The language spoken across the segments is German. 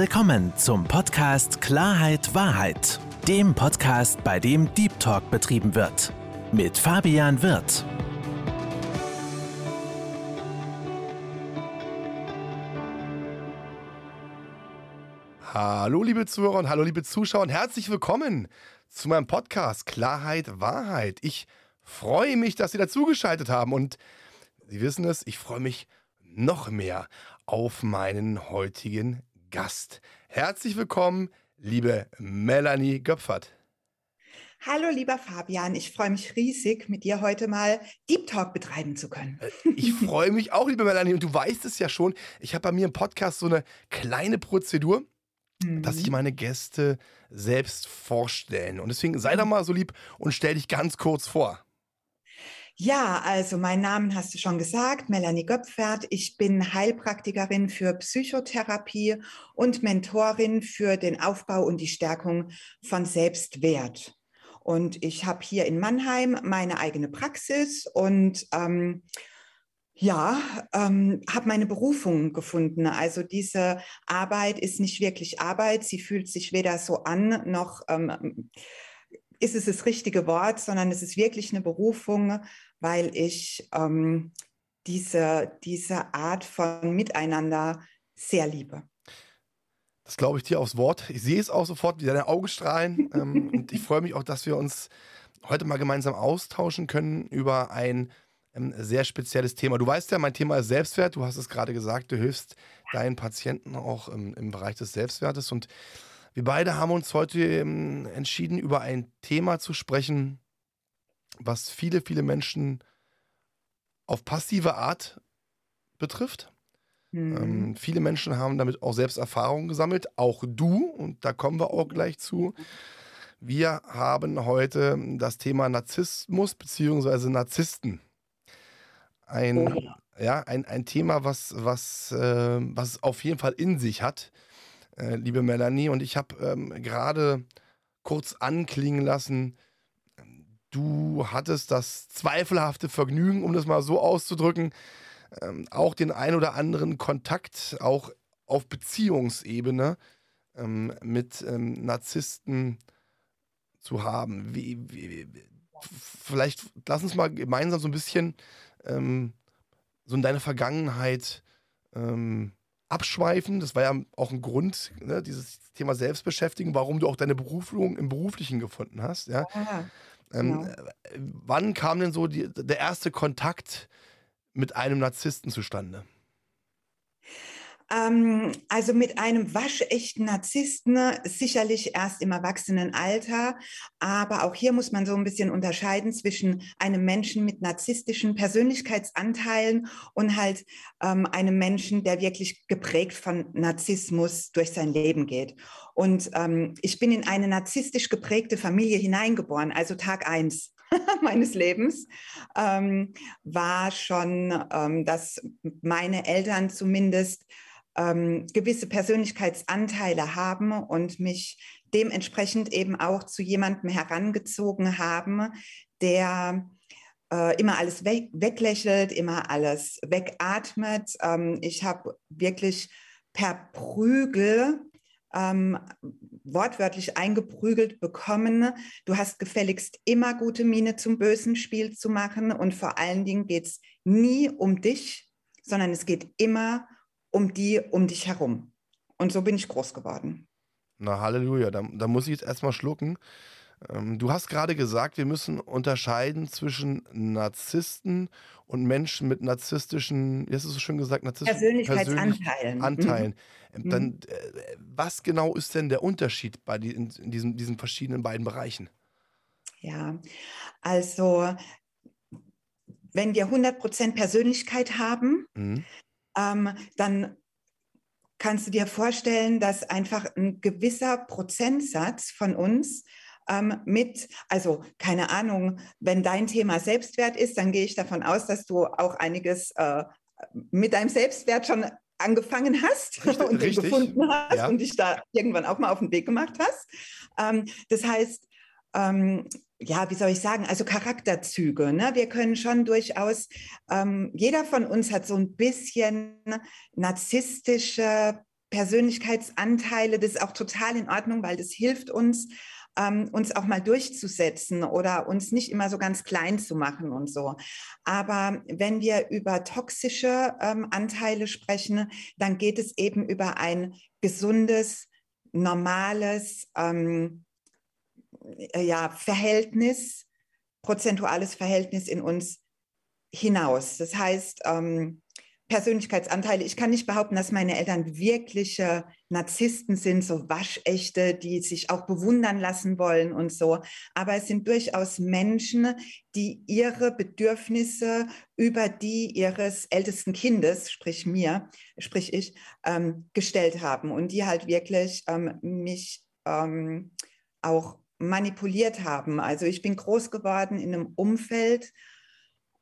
willkommen zum Podcast Klarheit Wahrheit, dem Podcast, bei dem Deep Talk betrieben wird. Mit Fabian Wirth. Hallo liebe Zuhörer und hallo liebe Zuschauer und herzlich willkommen zu meinem Podcast Klarheit Wahrheit. Ich freue mich, dass Sie dazugeschaltet haben und Sie wissen es, ich freue mich noch mehr auf meinen heutigen Gast. Herzlich willkommen, liebe Melanie Göpfert. Hallo, lieber Fabian. Ich freue mich riesig, mit dir heute mal Deep Talk betreiben zu können. Äh, ich freue mich auch, liebe Melanie. Und du weißt es ja schon, ich habe bei mir im Podcast so eine kleine Prozedur, mhm. dass sich meine Gäste selbst vorstellen. Und deswegen sei doch mal so lieb und stell dich ganz kurz vor. Ja, also mein Namen hast du schon gesagt, Melanie Göpfert. Ich bin Heilpraktikerin für Psychotherapie und Mentorin für den Aufbau und die Stärkung von Selbstwert. Und ich habe hier in Mannheim meine eigene Praxis und ähm, ja, ähm, habe meine Berufung gefunden. Also diese Arbeit ist nicht wirklich Arbeit. Sie fühlt sich weder so an noch ähm, ist es das richtige Wort, sondern es ist wirklich eine Berufung, weil ich ähm, diese, diese Art von Miteinander sehr liebe. Das glaube ich dir aufs Wort. Ich sehe es auch sofort, wie deine Augen strahlen. ähm, und ich freue mich auch, dass wir uns heute mal gemeinsam austauschen können über ein ähm, sehr spezielles Thema. Du weißt ja, mein Thema ist Selbstwert. Du hast es gerade gesagt, du hilfst deinen Patienten auch im, im Bereich des Selbstwertes. Und wir beide haben uns heute ähm, entschieden, über ein Thema zu sprechen, was viele, viele Menschen auf passive Art betrifft. Mhm. Ähm, viele Menschen haben damit auch selbst Erfahrungen gesammelt, auch du, und da kommen wir auch gleich zu. Wir haben heute das Thema Narzissmus bzw. Narzissten. Ein, oh. ja, ein, ein Thema, was, was, äh, was auf jeden Fall in sich hat, äh, liebe Melanie. Und ich habe ähm, gerade kurz anklingen lassen, du hattest das zweifelhafte Vergnügen, um das mal so auszudrücken, ähm, auch den ein oder anderen Kontakt, auch auf Beziehungsebene ähm, mit ähm, Narzissten zu haben. Wie, wie, vielleicht lass uns mal gemeinsam so ein bisschen ähm, so in deine Vergangenheit ähm, abschweifen. Das war ja auch ein Grund, ne, dieses Thema Selbstbeschäftigung, warum du auch deine Berufung im Beruflichen gefunden hast. Ja. ja. Ähm, genau. Wann kam denn so die, der erste Kontakt mit einem Narzissten zustande? Ähm, also mit einem waschechten Narzissten sicherlich erst im Erwachsenenalter. Aber auch hier muss man so ein bisschen unterscheiden zwischen einem Menschen mit narzisstischen Persönlichkeitsanteilen und halt ähm, einem Menschen, der wirklich geprägt von Narzissmus durch sein Leben geht. Und ähm, ich bin in eine narzisstisch geprägte Familie hineingeboren, also Tag eins. meines Lebens ähm, war schon, ähm, dass meine Eltern zumindest ähm, gewisse Persönlichkeitsanteile haben und mich dementsprechend eben auch zu jemandem herangezogen haben, der äh, immer alles weg, weglächelt, immer alles wegatmet. Ähm, ich habe wirklich per Prügel ähm, wortwörtlich eingeprügelt bekommen. Du hast gefälligst immer gute Miene zum bösen Spiel zu machen und vor allen Dingen geht es nie um dich, sondern es geht immer um die um dich herum. Und so bin ich groß geworden. Na, Halleluja, da, da muss ich jetzt erstmal schlucken. Ähm, du hast gerade gesagt, wir müssen unterscheiden zwischen Narzissten und Menschen mit narzisstischen, hast du so schön gesagt, narzisstischen Persönlichkeitsanteilen. Anteilen. Mhm. Dann, mhm. äh, was genau ist denn der Unterschied bei die, in, in diesen, diesen verschiedenen beiden Bereichen? Ja, also wenn wir 100% Persönlichkeit haben, mhm ähm, dann kannst du dir vorstellen, dass einfach ein gewisser Prozentsatz von uns ähm, mit, also keine Ahnung, wenn dein Thema Selbstwert ist, dann gehe ich davon aus, dass du auch einiges äh, mit deinem Selbstwert schon angefangen hast richtig, und den gefunden hast ja. und dich da irgendwann auch mal auf den Weg gemacht hast. Ähm, das heißt, ähm, ja, wie soll ich sagen, also Charakterzüge. Ne? Wir können schon durchaus, ähm, jeder von uns hat so ein bisschen narzisstische Persönlichkeitsanteile, das ist auch total in Ordnung, weil das hilft uns, ähm, uns auch mal durchzusetzen oder uns nicht immer so ganz klein zu machen und so. Aber wenn wir über toxische ähm, Anteile sprechen, dann geht es eben über ein gesundes, normales ähm, äh, ja, Verhältnis, prozentuales Verhältnis in uns hinaus. Das heißt, ähm, Persönlichkeitsanteile. Ich kann nicht behaupten, dass meine Eltern wirkliche Narzissten sind, so waschechte, die sich auch bewundern lassen wollen und so. Aber es sind durchaus Menschen, die ihre Bedürfnisse über die ihres ältesten Kindes, sprich mir, sprich ich, ähm, gestellt haben und die halt wirklich ähm, mich ähm, auch manipuliert haben. Also ich bin groß geworden in einem Umfeld,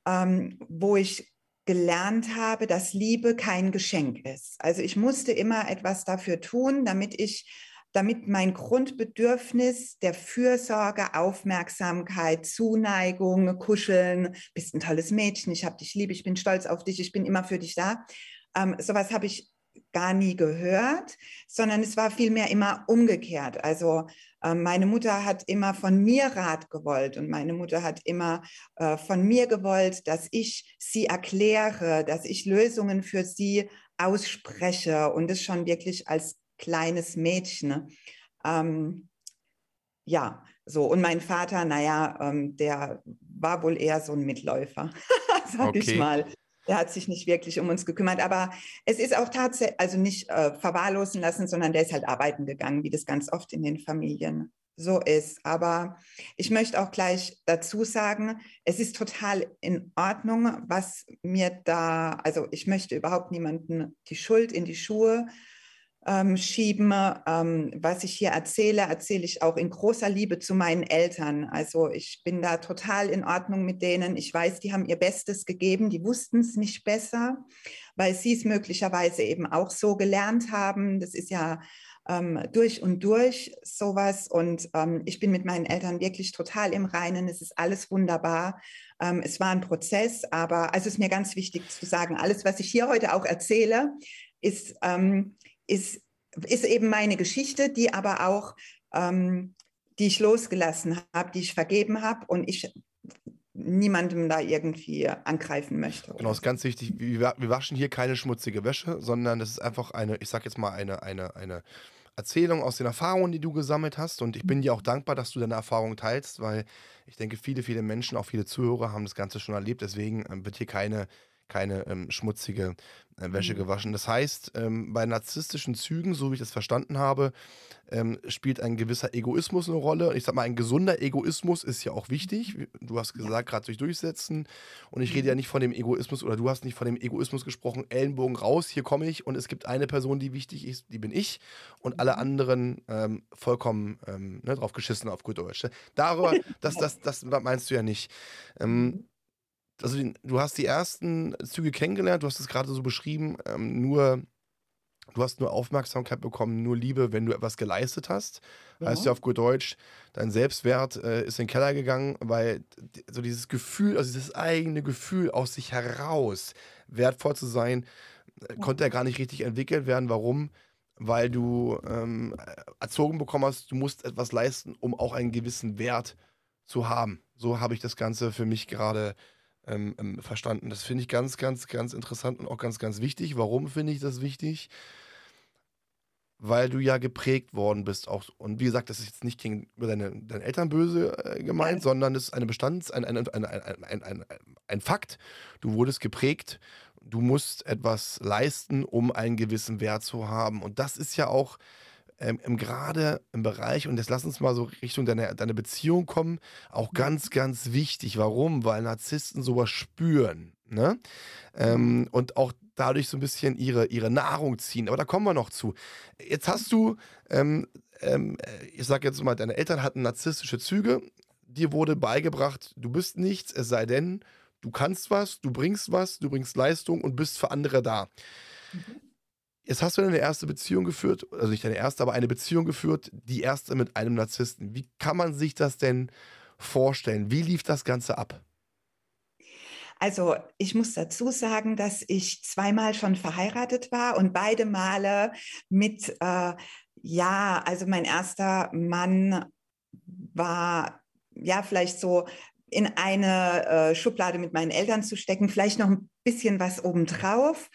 ähm, wo ich gelernt habe, dass Liebe kein Geschenk ist. Also ich musste immer etwas dafür tun, damit ich damit mein Grundbedürfnis der Fürsorge, Aufmerksamkeit, Zuneigung, Kuscheln, bist ein tolles Mädchen, ich habe dich lieb, ich bin stolz auf dich, ich bin immer für dich da. Ähm, sowas habe ich gar nie gehört, sondern es war vielmehr immer umgekehrt. Also äh, meine Mutter hat immer von mir Rat gewollt und meine Mutter hat immer äh, von mir gewollt, dass ich sie erkläre, dass ich Lösungen für sie ausspreche und das schon wirklich als kleines Mädchen. Ähm, ja, so. Und mein Vater, naja, ähm, der war wohl eher so ein Mitläufer, sag okay. ich mal. Der hat sich nicht wirklich um uns gekümmert. Aber es ist auch tatsächlich, also nicht äh, verwahrlosen lassen, sondern der ist halt arbeiten gegangen, wie das ganz oft in den Familien so ist. Aber ich möchte auch gleich dazu sagen, es ist total in Ordnung, was mir da, also ich möchte überhaupt niemanden die Schuld in die Schuhe ähm, schieben. Ähm, was ich hier erzähle, erzähle ich auch in großer Liebe zu meinen Eltern. Also ich bin da total in Ordnung mit denen. Ich weiß, die haben ihr Bestes gegeben, die wussten es nicht besser, weil sie es möglicherweise eben auch so gelernt haben. Das ist ja ähm, durch und durch sowas. Und ähm, ich bin mit meinen Eltern wirklich total im Reinen. Es ist alles wunderbar. Ähm, es war ein Prozess, aber also es ist mir ganz wichtig zu sagen, alles, was ich hier heute auch erzähle, ist, ähm, ist, ist eben meine Geschichte, die aber auch, ähm, die ich losgelassen habe, die ich vergeben habe und ich niemandem da irgendwie angreifen möchte. Genau, ist ganz wichtig. Wir, wir, waschen hier keine schmutzige Wäsche, sondern das ist einfach eine, ich sag jetzt mal, eine, eine, eine Erzählung aus den Erfahrungen, die du gesammelt hast. Und ich bin dir auch dankbar, dass du deine Erfahrungen teilst, weil ich denke, viele, viele Menschen, auch viele Zuhörer haben das Ganze schon erlebt. Deswegen ähm, wird hier keine keine ähm, schmutzige äh, Wäsche mhm. gewaschen. Das heißt, ähm, bei narzisstischen Zügen, so wie ich das verstanden habe, ähm, spielt ein gewisser Egoismus eine Rolle. Ich sag mal, ein gesunder Egoismus ist ja auch wichtig. Du hast gesagt, gerade durch Durchsetzen. Und ich rede ja mhm. nicht von dem Egoismus, oder du hast nicht von dem Egoismus gesprochen, Ellenbogen raus, hier komme ich und es gibt eine Person, die wichtig ist, die bin ich. Und alle mhm. anderen ähm, vollkommen ähm, ne, drauf geschissen auf gut Deutsch. Darüber, das, das, das meinst du ja nicht. Ähm, also du hast die ersten Züge kennengelernt, du hast es gerade so beschrieben, ähm, nur du hast nur Aufmerksamkeit bekommen, nur Liebe, wenn du etwas geleistet hast. Ja. Heißt ja auf gut Deutsch, dein Selbstwert äh, ist in den Keller gegangen, weil so dieses Gefühl, also dieses eigene Gefühl aus sich heraus wertvoll zu sein, äh, konnte ja gar nicht richtig entwickelt werden. Warum? Weil du ähm, erzogen bekommen hast, du musst etwas leisten, um auch einen gewissen Wert zu haben. So habe ich das Ganze für mich gerade ähm, ähm, verstanden. Das finde ich ganz, ganz, ganz interessant und auch ganz, ganz wichtig. Warum finde ich das wichtig? Weil du ja geprägt worden bist. Auch, und wie gesagt, das ist jetzt nicht gegenüber deine, deine Eltern böse äh, gemeint, sondern es ist eine Bestands-, ein, ein, ein, ein Fakt. Du wurdest geprägt. Du musst etwas leisten, um einen gewissen Wert zu haben. Und das ist ja auch ähm, gerade im Bereich, und jetzt lass uns mal so Richtung deiner deine Beziehung kommen, auch mhm. ganz, ganz wichtig. Warum? Weil Narzissten sowas spüren. Ne? Ähm, mhm. und auch dadurch so ein bisschen ihre, ihre Nahrung ziehen. Aber da kommen wir noch zu. Jetzt hast du, ähm, ähm, ich sag jetzt mal, deine Eltern hatten narzisstische Züge. Dir wurde beigebracht, du bist nichts, es sei denn, du kannst was, du bringst was, du bringst Leistung und bist für andere da. Mhm. Jetzt hast du deine erste Beziehung geführt, also nicht deine erste, aber eine Beziehung geführt, die erste mit einem Narzissten. Wie kann man sich das denn vorstellen? Wie lief das Ganze ab? Also ich muss dazu sagen, dass ich zweimal schon verheiratet war und beide Male mit, äh, ja, also mein erster Mann war ja vielleicht so in eine äh, Schublade mit meinen Eltern zu stecken, vielleicht noch ein bisschen was obendrauf.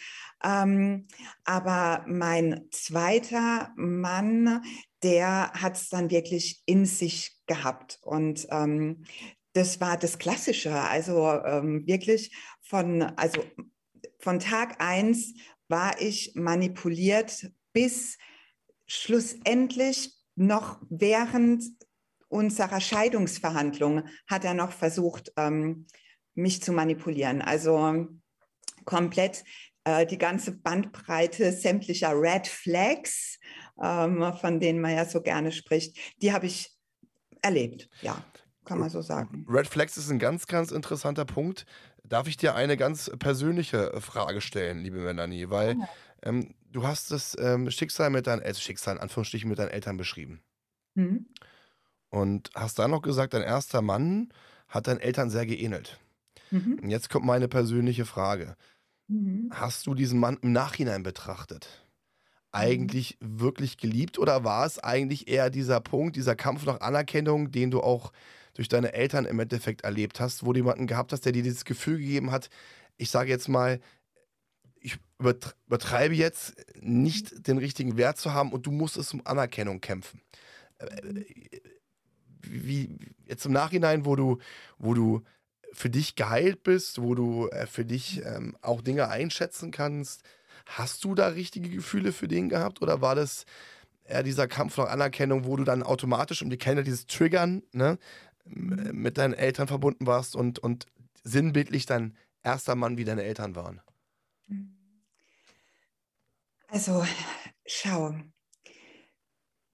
Ähm, aber mein zweiter Mann, der hat es dann wirklich in sich gehabt. Und ähm, das war das Klassische. Also ähm, wirklich von, also von Tag eins war ich manipuliert bis schlussendlich noch während unserer Scheidungsverhandlung hat er noch versucht, ähm, mich zu manipulieren. Also komplett die ganze Bandbreite sämtlicher Red Flags, ähm, von denen man ja so gerne spricht, die habe ich erlebt, ja, kann man so sagen. Red Flags ist ein ganz, ganz interessanter Punkt. Darf ich dir eine ganz persönliche Frage stellen, liebe Melanie? Weil ähm, du hast das ähm, Schicksal mit deinen Eltern, Schicksal in Anführungsstrichen mit deinen Eltern beschrieben. Mhm. Und hast dann noch gesagt, dein erster Mann hat deinen Eltern sehr geähnelt. Mhm. Und jetzt kommt meine persönliche Frage. Mhm. Hast du diesen Mann im Nachhinein betrachtet? Eigentlich mhm. wirklich geliebt oder war es eigentlich eher dieser Punkt, dieser Kampf nach Anerkennung, den du auch durch deine Eltern im Endeffekt erlebt hast, wo du jemanden gehabt hast, der dir dieses Gefühl gegeben hat, ich sage jetzt mal, ich übertreibe jetzt, nicht den richtigen Wert zu haben und du musst es um Anerkennung kämpfen. Äh, wie jetzt im Nachhinein, wo du, wo du für dich geheilt bist, wo du äh, für dich ähm, auch Dinge einschätzen kannst, hast du da richtige Gefühle für den gehabt oder war das eher dieser Kampf nach Anerkennung, wo du dann automatisch, und die ja dieses Triggern, ne, mit deinen Eltern verbunden warst und, und sinnbildlich dein erster Mann wie deine Eltern waren? Also, schau,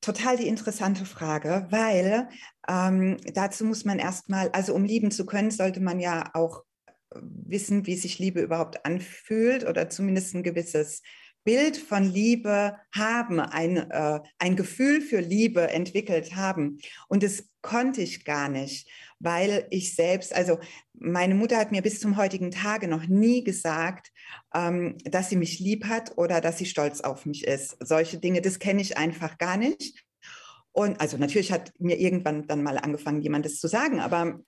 total die interessante Frage, weil ähm, dazu muss man erstmal, also um lieben zu können, sollte man ja auch wissen, wie sich Liebe überhaupt anfühlt oder zumindest ein gewisses Bild von Liebe haben, ein, äh, ein Gefühl für Liebe entwickelt haben. Und das konnte ich gar nicht, weil ich selbst, also meine Mutter hat mir bis zum heutigen Tage noch nie gesagt, ähm, dass sie mich lieb hat oder dass sie stolz auf mich ist. Solche Dinge, das kenne ich einfach gar nicht. Und also natürlich hat mir irgendwann dann mal angefangen, jemand das zu sagen, aber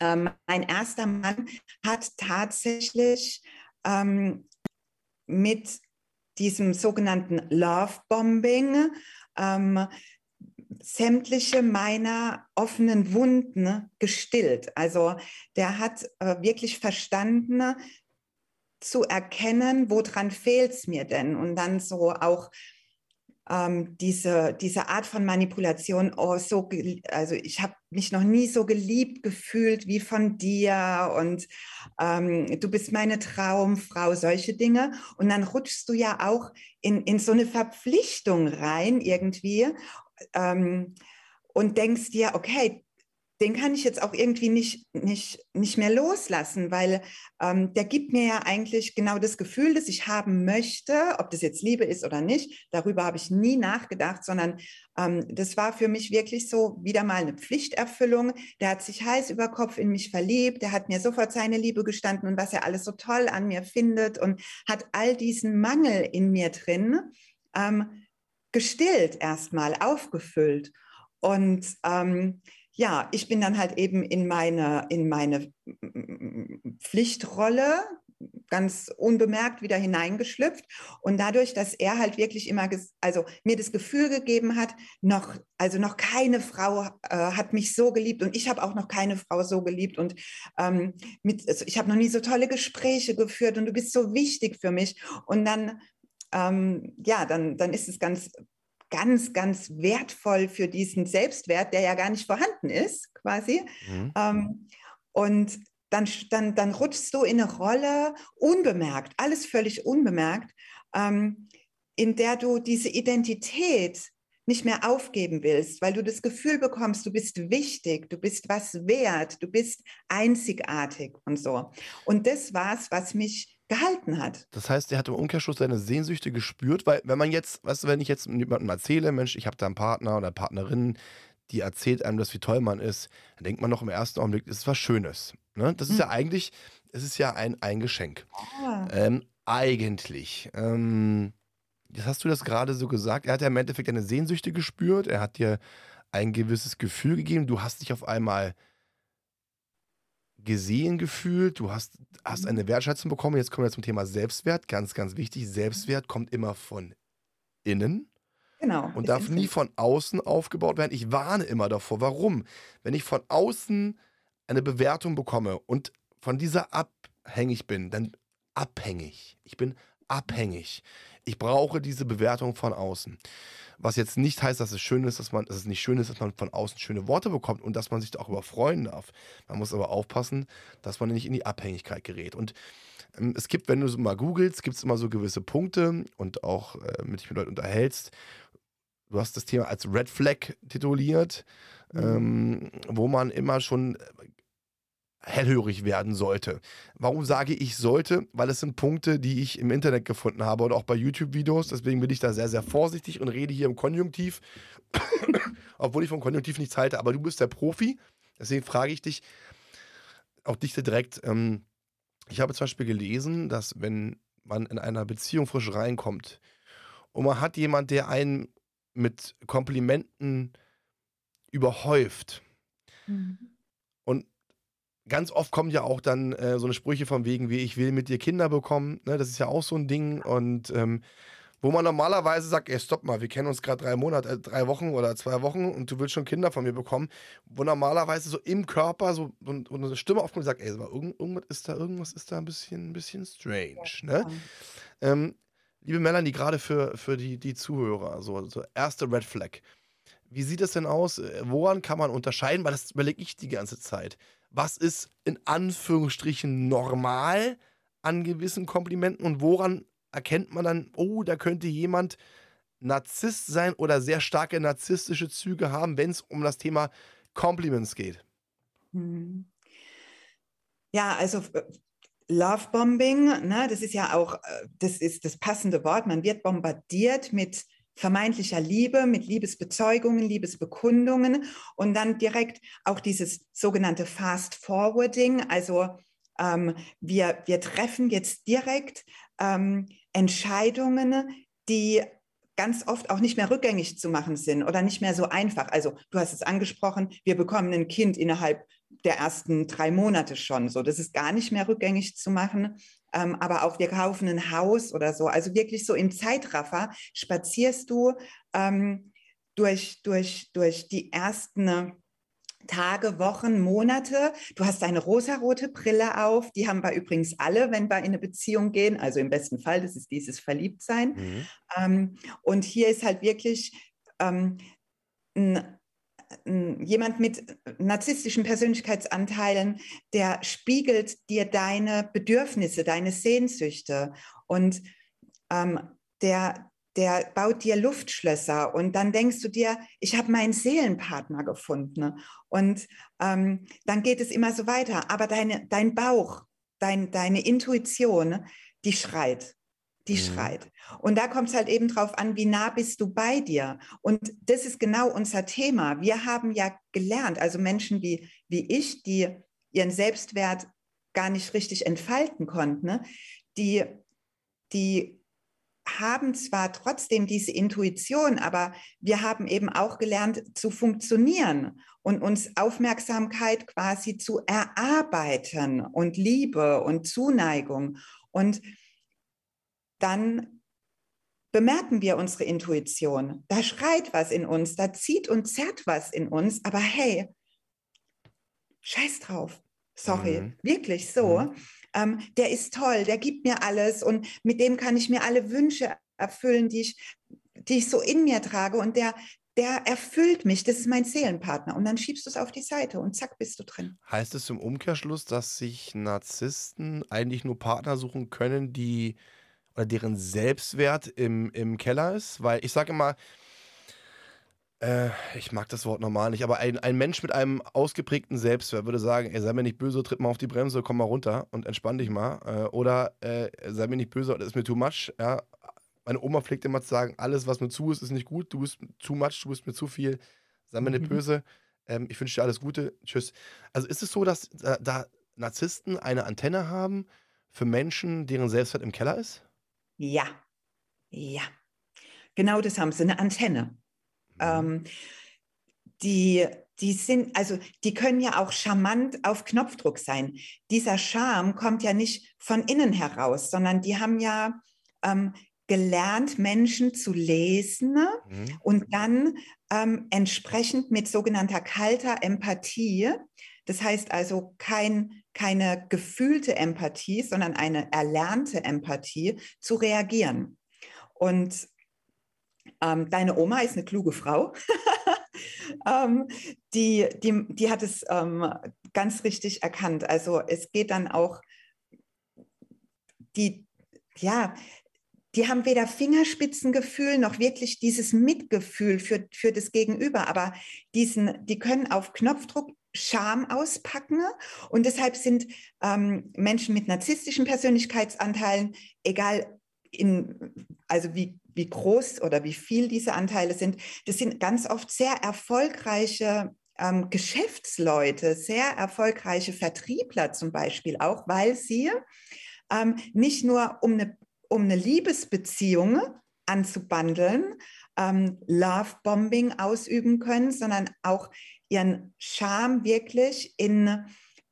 ähm, mein erster Mann hat tatsächlich ähm, mit diesem sogenannten Love Bombing ähm, sämtliche meiner offenen Wunden gestillt. Also der hat äh, wirklich verstanden zu erkennen, woran fehlt es mir denn? Und dann so auch ähm, diese, diese Art von Manipulation, oh, so, also ich habe mich noch nie so geliebt gefühlt wie von dir und ähm, du bist meine Traumfrau, solche Dinge. Und dann rutschst du ja auch in, in so eine Verpflichtung rein irgendwie ähm, und denkst dir, okay, den kann ich jetzt auch irgendwie nicht, nicht, nicht mehr loslassen, weil ähm, der gibt mir ja eigentlich genau das Gefühl, das ich haben möchte, ob das jetzt Liebe ist oder nicht. Darüber habe ich nie nachgedacht, sondern ähm, das war für mich wirklich so wieder mal eine Pflichterfüllung. Der hat sich heiß über Kopf in mich verliebt, der hat mir sofort seine Liebe gestanden und was er alles so toll an mir findet und hat all diesen Mangel in mir drin ähm, gestillt erstmal, aufgefüllt. Und ähm, ja, ich bin dann halt eben in meine, in meine Pflichtrolle ganz unbemerkt wieder hineingeschlüpft. Und dadurch, dass er halt wirklich immer, also mir das Gefühl gegeben hat, noch, also noch keine Frau äh, hat mich so geliebt und ich habe auch noch keine Frau so geliebt. Und ähm, mit, also ich habe noch nie so tolle Gespräche geführt und du bist so wichtig für mich. Und dann ähm, ja, dann, dann ist es ganz ganz, ganz wertvoll für diesen Selbstwert, der ja gar nicht vorhanden ist, quasi. Mhm. Ähm, und dann, dann, dann rutschst du in eine Rolle unbemerkt, alles völlig unbemerkt, ähm, in der du diese Identität nicht mehr aufgeben willst, weil du das Gefühl bekommst, du bist wichtig, du bist was wert, du bist einzigartig und so. Und das war es, was mich gehalten hat. Das heißt, er hat im Umkehrschluss seine Sehnsüchte gespürt, weil wenn man jetzt, weißt du, wenn ich jetzt jemandem erzähle, Mensch, ich habe da einen Partner oder Partnerin, die erzählt einem das, wie toll man ist, dann denkt man noch im ersten Augenblick, das ist was Schönes. Ne? Das ist ja eigentlich, es ist ja ein, ein Geschenk. Ah. Ähm, eigentlich. Ähm, jetzt hast du das gerade so gesagt. Er hat ja im Endeffekt deine Sehnsüchte gespürt. Er hat dir ein gewisses Gefühl gegeben. Du hast dich auf einmal gesehen gefühlt. Du hast, hast mhm. eine Wertschätzung bekommen. Jetzt kommen wir zum Thema Selbstwert. Ganz, ganz wichtig. Selbstwert kommt immer von innen. Genau. Und darf nie von außen aufgebaut werden. Ich warne immer davor. Warum? Wenn ich von außen eine Bewertung bekomme und von dieser abhängig bin, dann abhängig. Ich bin abhängig. Ich brauche diese Bewertung von außen. Was jetzt nicht heißt, dass es schön ist, dass man, dass es nicht schön ist, dass man von außen schöne Worte bekommt und dass man sich darüber freuen darf. Man muss aber aufpassen, dass man nicht in die Abhängigkeit gerät. Und ähm, es gibt, wenn du so mal googelst, gibt es immer so gewisse Punkte und auch äh, mit dich mit Leuten unterhältst. Du hast das Thema als Red Flag tituliert, mhm. ähm, wo man immer schon hellhörig werden sollte. Warum sage ich sollte? Weil es sind Punkte, die ich im Internet gefunden habe und auch bei YouTube-Videos. Deswegen bin ich da sehr, sehr vorsichtig und rede hier im Konjunktiv, obwohl ich vom Konjunktiv nichts halte. Aber du bist der Profi. Deswegen frage ich dich, auch dich direkt. Ähm, ich habe zum Beispiel gelesen, dass wenn man in einer Beziehung frisch reinkommt und man hat jemand, der einen mit Komplimenten überhäuft, mhm ganz oft kommen ja auch dann äh, so eine Sprüche von wegen, wie ich will mit dir Kinder bekommen. Ne? Das ist ja auch so ein Ding. Und ähm, wo man normalerweise sagt, ey, stopp mal, wir kennen uns gerade drei Monate, äh, drei Wochen oder zwei Wochen und du willst schon Kinder von mir bekommen, wo normalerweise so im Körper so, so, so eine Stimme aufkommt und sagt, ey, irgend, irgendwas ist da, irgendwas ist da ein bisschen, ein bisschen strange. Ne? Ähm, liebe Melanie, gerade für, für die, die Zuhörer, so, so erste Red Flag. Wie sieht es denn aus? Woran kann man unterscheiden? Weil das überlege ich die ganze Zeit was ist in Anführungsstrichen normal an gewissen Komplimenten und woran erkennt man dann, oh, da könnte jemand Narzisst sein oder sehr starke narzisstische Züge haben, wenn es um das Thema Compliments geht? Mhm. Ja, also äh, Lovebombing, ne, das ist ja auch, äh, das ist das passende Wort. Man wird bombardiert mit vermeintlicher Liebe, mit Liebesbezeugungen, Liebesbekundungen und dann direkt auch dieses sogenannte Fast Forwarding, also ähm, wir, wir treffen jetzt direkt ähm, Entscheidungen, die ganz oft auch nicht mehr rückgängig zu machen sind oder nicht mehr so einfach. Also du hast es angesprochen, wir bekommen ein Kind innerhalb der ersten drei Monate schon. So, das ist gar nicht mehr rückgängig zu machen ähm, aber auch wir kaufen ein Haus oder so. Also wirklich so im Zeitraffer spazierst du ähm, durch, durch, durch die ersten Tage, Wochen, Monate. Du hast eine rosarote Brille auf. Die haben wir übrigens alle, wenn wir in eine Beziehung gehen. Also im besten Fall, das ist dieses Verliebtsein. Mhm. Ähm, und hier ist halt wirklich ähm, ein jemand mit narzisstischen Persönlichkeitsanteilen, der spiegelt dir deine Bedürfnisse, deine Sehnsüchte. Und ähm, der, der baut dir Luftschlösser. Und dann denkst du dir, ich habe meinen Seelenpartner gefunden. Und ähm, dann geht es immer so weiter. Aber deine, dein Bauch, dein, deine Intuition, die schreit die mhm. schreit. Und da kommt es halt eben drauf an, wie nah bist du bei dir. Und das ist genau unser Thema. Wir haben ja gelernt, also Menschen wie, wie ich, die ihren Selbstwert gar nicht richtig entfalten konnten, ne? die, die haben zwar trotzdem diese Intuition, aber wir haben eben auch gelernt zu funktionieren und uns Aufmerksamkeit quasi zu erarbeiten und Liebe und Zuneigung. Und dann bemerken wir unsere Intuition. Da schreit was in uns, da zieht und zerrt was in uns, aber hey, scheiß drauf. Sorry, mhm. wirklich so. Mhm. Ähm, der ist toll, der gibt mir alles und mit dem kann ich mir alle Wünsche erfüllen, die ich, die ich so in mir trage und der, der erfüllt mich, das ist mein Seelenpartner. Und dann schiebst du es auf die Seite und zack, bist du drin. Heißt es im Umkehrschluss, dass sich Narzissten eigentlich nur Partner suchen können, die oder deren Selbstwert im, im Keller ist. Weil ich sage immer, äh, ich mag das Wort normal nicht, aber ein, ein Mensch mit einem ausgeprägten Selbstwert würde sagen, ey, sei mir nicht böse, tritt mal auf die Bremse, komm mal runter und entspann dich mal. Äh, oder äh, sei mir nicht böse, das ist mir too much. Ja? Meine Oma pflegt immer zu sagen, alles, was mir zu ist, ist nicht gut, du bist too much, du bist mir zu viel, sei mir nicht mhm. böse. Ähm, ich wünsche dir alles Gute, tschüss. Also ist es so, dass da, da Narzissten eine Antenne haben für Menschen, deren Selbstwert im Keller ist? Ja, ja. Genau das haben sie, eine Antenne. Mhm. Ähm, die, die sind, also die können ja auch charmant auf Knopfdruck sein. Dieser Charme kommt ja nicht von innen heraus, sondern die haben ja ähm, gelernt, Menschen zu lesen mhm. und dann ähm, entsprechend mit sogenannter kalter Empathie, das heißt also kein, keine gefühlte Empathie, sondern eine erlernte Empathie, zu reagieren. Und ähm, deine Oma ist eine kluge Frau. ähm, die, die, die hat es ähm, ganz richtig erkannt. Also es geht dann auch, die, ja, die haben weder Fingerspitzengefühl noch wirklich dieses Mitgefühl für, für das Gegenüber, aber diesen, die können auf Knopfdruck Scham auspacken. Und deshalb sind ähm, Menschen mit narzisstischen Persönlichkeitsanteilen, egal in, also wie, wie groß oder wie viel diese Anteile sind, das sind ganz oft sehr erfolgreiche ähm, Geschäftsleute, sehr erfolgreiche Vertriebler zum Beispiel auch, weil sie ähm, nicht nur um eine, um eine Liebesbeziehung anzubandeln, ähm, Love-Bombing ausüben können, sondern auch ihren Charme wirklich in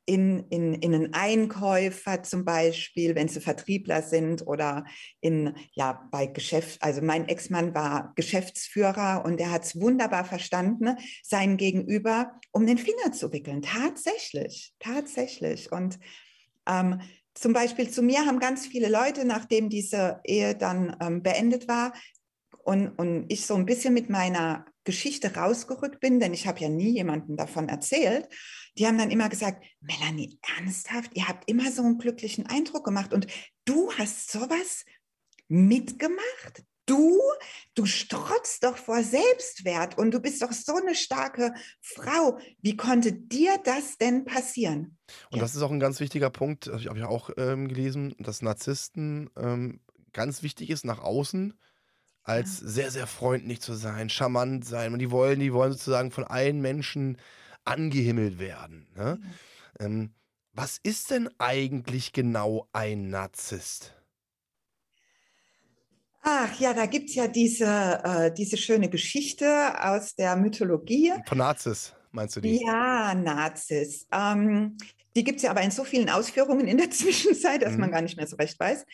in, in, in einen Einkäufer zum Beispiel, wenn sie Vertriebler sind oder in, ja, bei Geschäft, also mein Ex-Mann war Geschäftsführer und er hat es wunderbar verstanden, sein Gegenüber um den Finger zu wickeln. Tatsächlich, tatsächlich. Und ähm, zum Beispiel zu mir haben ganz viele Leute, nachdem diese Ehe dann ähm, beendet war, und, und ich so ein bisschen mit meiner Geschichte rausgerückt bin, denn ich habe ja nie jemandem davon erzählt, die haben dann immer gesagt, Melanie, ernsthaft, ihr habt immer so einen glücklichen Eindruck gemacht und du hast sowas mitgemacht? Du, du strotzt doch vor Selbstwert und du bist doch so eine starke Frau. Wie konnte dir das denn passieren? Und ja. das ist auch ein ganz wichtiger Punkt, das habe ich auch ähm, gelesen, dass Narzissten ähm, ganz wichtig ist nach außen als ja. sehr, sehr freundlich zu sein, charmant sein. Und die wollen, die wollen sozusagen von allen Menschen angehimmelt werden. Ne? Mhm. Ähm, was ist denn eigentlich genau ein Narzisst? Ach ja, da gibt es ja diese, äh, diese schöne Geschichte aus der Mythologie. Von Nazis, meinst du die? Ja, Nazis. Ähm, die gibt es ja aber in so vielen Ausführungen in der Zwischenzeit, dass mhm. man gar nicht mehr so recht weiß.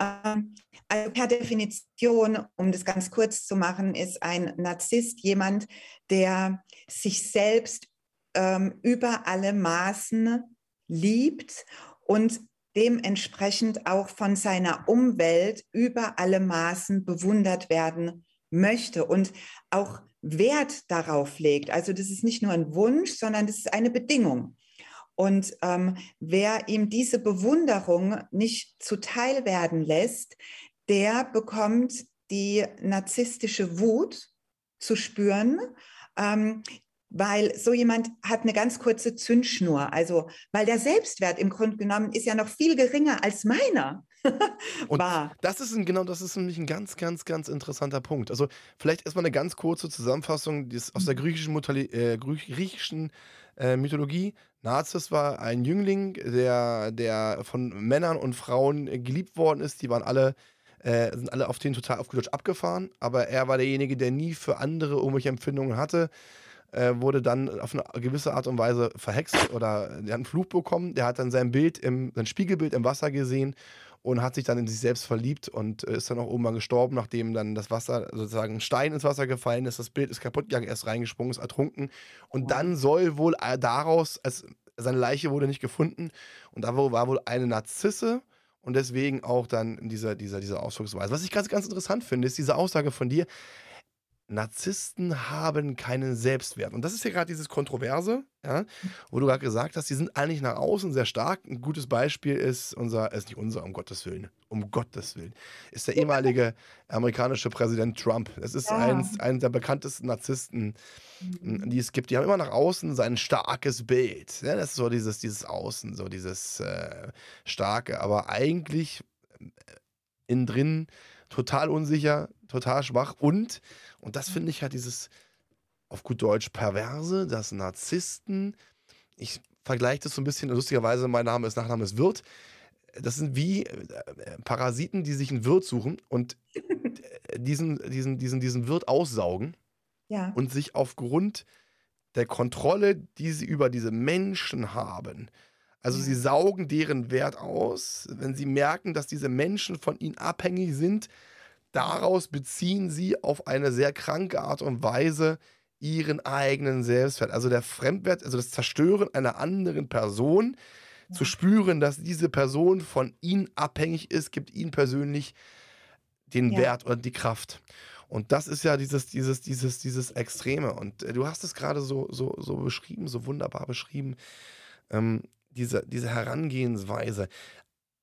Ähm, also per Definition, um das ganz kurz zu machen, ist ein Narzisst jemand, der sich selbst ähm, über alle Maßen liebt und dementsprechend auch von seiner Umwelt über alle Maßen bewundert werden möchte und auch Wert darauf legt. Also das ist nicht nur ein Wunsch, sondern das ist eine Bedingung. Und ähm, wer ihm diese Bewunderung nicht zuteil werden lässt, der bekommt die narzisstische Wut zu spüren, ähm, weil so jemand hat eine ganz kurze Zündschnur. Also, weil der Selbstwert im Grunde genommen ist ja noch viel geringer als meiner. Und war. das ist ein, genau, das ist nämlich ein ganz, ganz, ganz interessanter Punkt. Also vielleicht erstmal eine ganz kurze Zusammenfassung aus der mhm. griechischen, Mutali äh, griechischen äh, Mythologie. Narziss war ein Jüngling, der, der von Männern und Frauen geliebt worden ist. Die waren alle äh, sind alle auf den total aufgelutscht abgefahren, aber er war derjenige, der nie für andere irgendwelche Empfindungen hatte äh, wurde dann auf eine gewisse Art und Weise verhext oder der hat einen Fluch bekommen. Der hat dann sein Bild, im, sein Spiegelbild im Wasser gesehen und hat sich dann in sich selbst verliebt und äh, ist dann auch irgendwann gestorben, nachdem dann das Wasser, sozusagen ein Stein ins Wasser gefallen ist, das Bild ist kaputt gegangen, er ist reingesprungen, ist ertrunken und wow. dann soll wohl äh, daraus, als seine Leiche wurde nicht gefunden und da war wohl eine Narzisse und deswegen auch dann dieser, dieser, dieser Ausdrucksweise. Was ich ganz, ganz interessant finde, ist diese Aussage von dir, Narzissten haben keinen Selbstwert. Und das ist ja gerade dieses Kontroverse, ja, wo du gerade gesagt hast, die sind eigentlich nach außen sehr stark. Ein gutes Beispiel ist unser, ist nicht unser, um Gottes Willen, um Gottes Willen, ist der ehemalige amerikanische Präsident Trump. Das ist ja. eins, einer der bekanntesten Narzissten, mhm. die es gibt. Die haben immer nach außen sein starkes Bild. Ja, das ist so dieses, dieses Außen, so dieses äh, Starke. Aber eigentlich äh, innen drin total unsicher, total schwach und und das finde ich halt dieses, auf gut Deutsch, perverse, dass Narzissten, ich vergleicht es so ein bisschen, lustigerweise, mein Name ist Nachname ist Wirt. Das sind wie äh, Parasiten, die sich einen Wirt suchen und diesen, diesen, diesen, diesen Wirt aussaugen Ja. und sich aufgrund der Kontrolle, die sie über diese Menschen haben, also sie saugen deren Wert aus, wenn sie merken, dass diese Menschen von ihnen abhängig sind, daraus beziehen sie auf eine sehr kranke Art und Weise ihren eigenen Selbstwert. Also der Fremdwert, also das Zerstören einer anderen Person, zu spüren, dass diese Person von ihnen abhängig ist, gibt ihnen persönlich den Ja. Wert oder die Kraft. Und das ist ja dieses, dieses, dieses, dieses Extreme. Und äh, du hast es gerade so, so, so beschrieben, so wunderbar beschrieben, ähm, diese, diese Herangehensweise.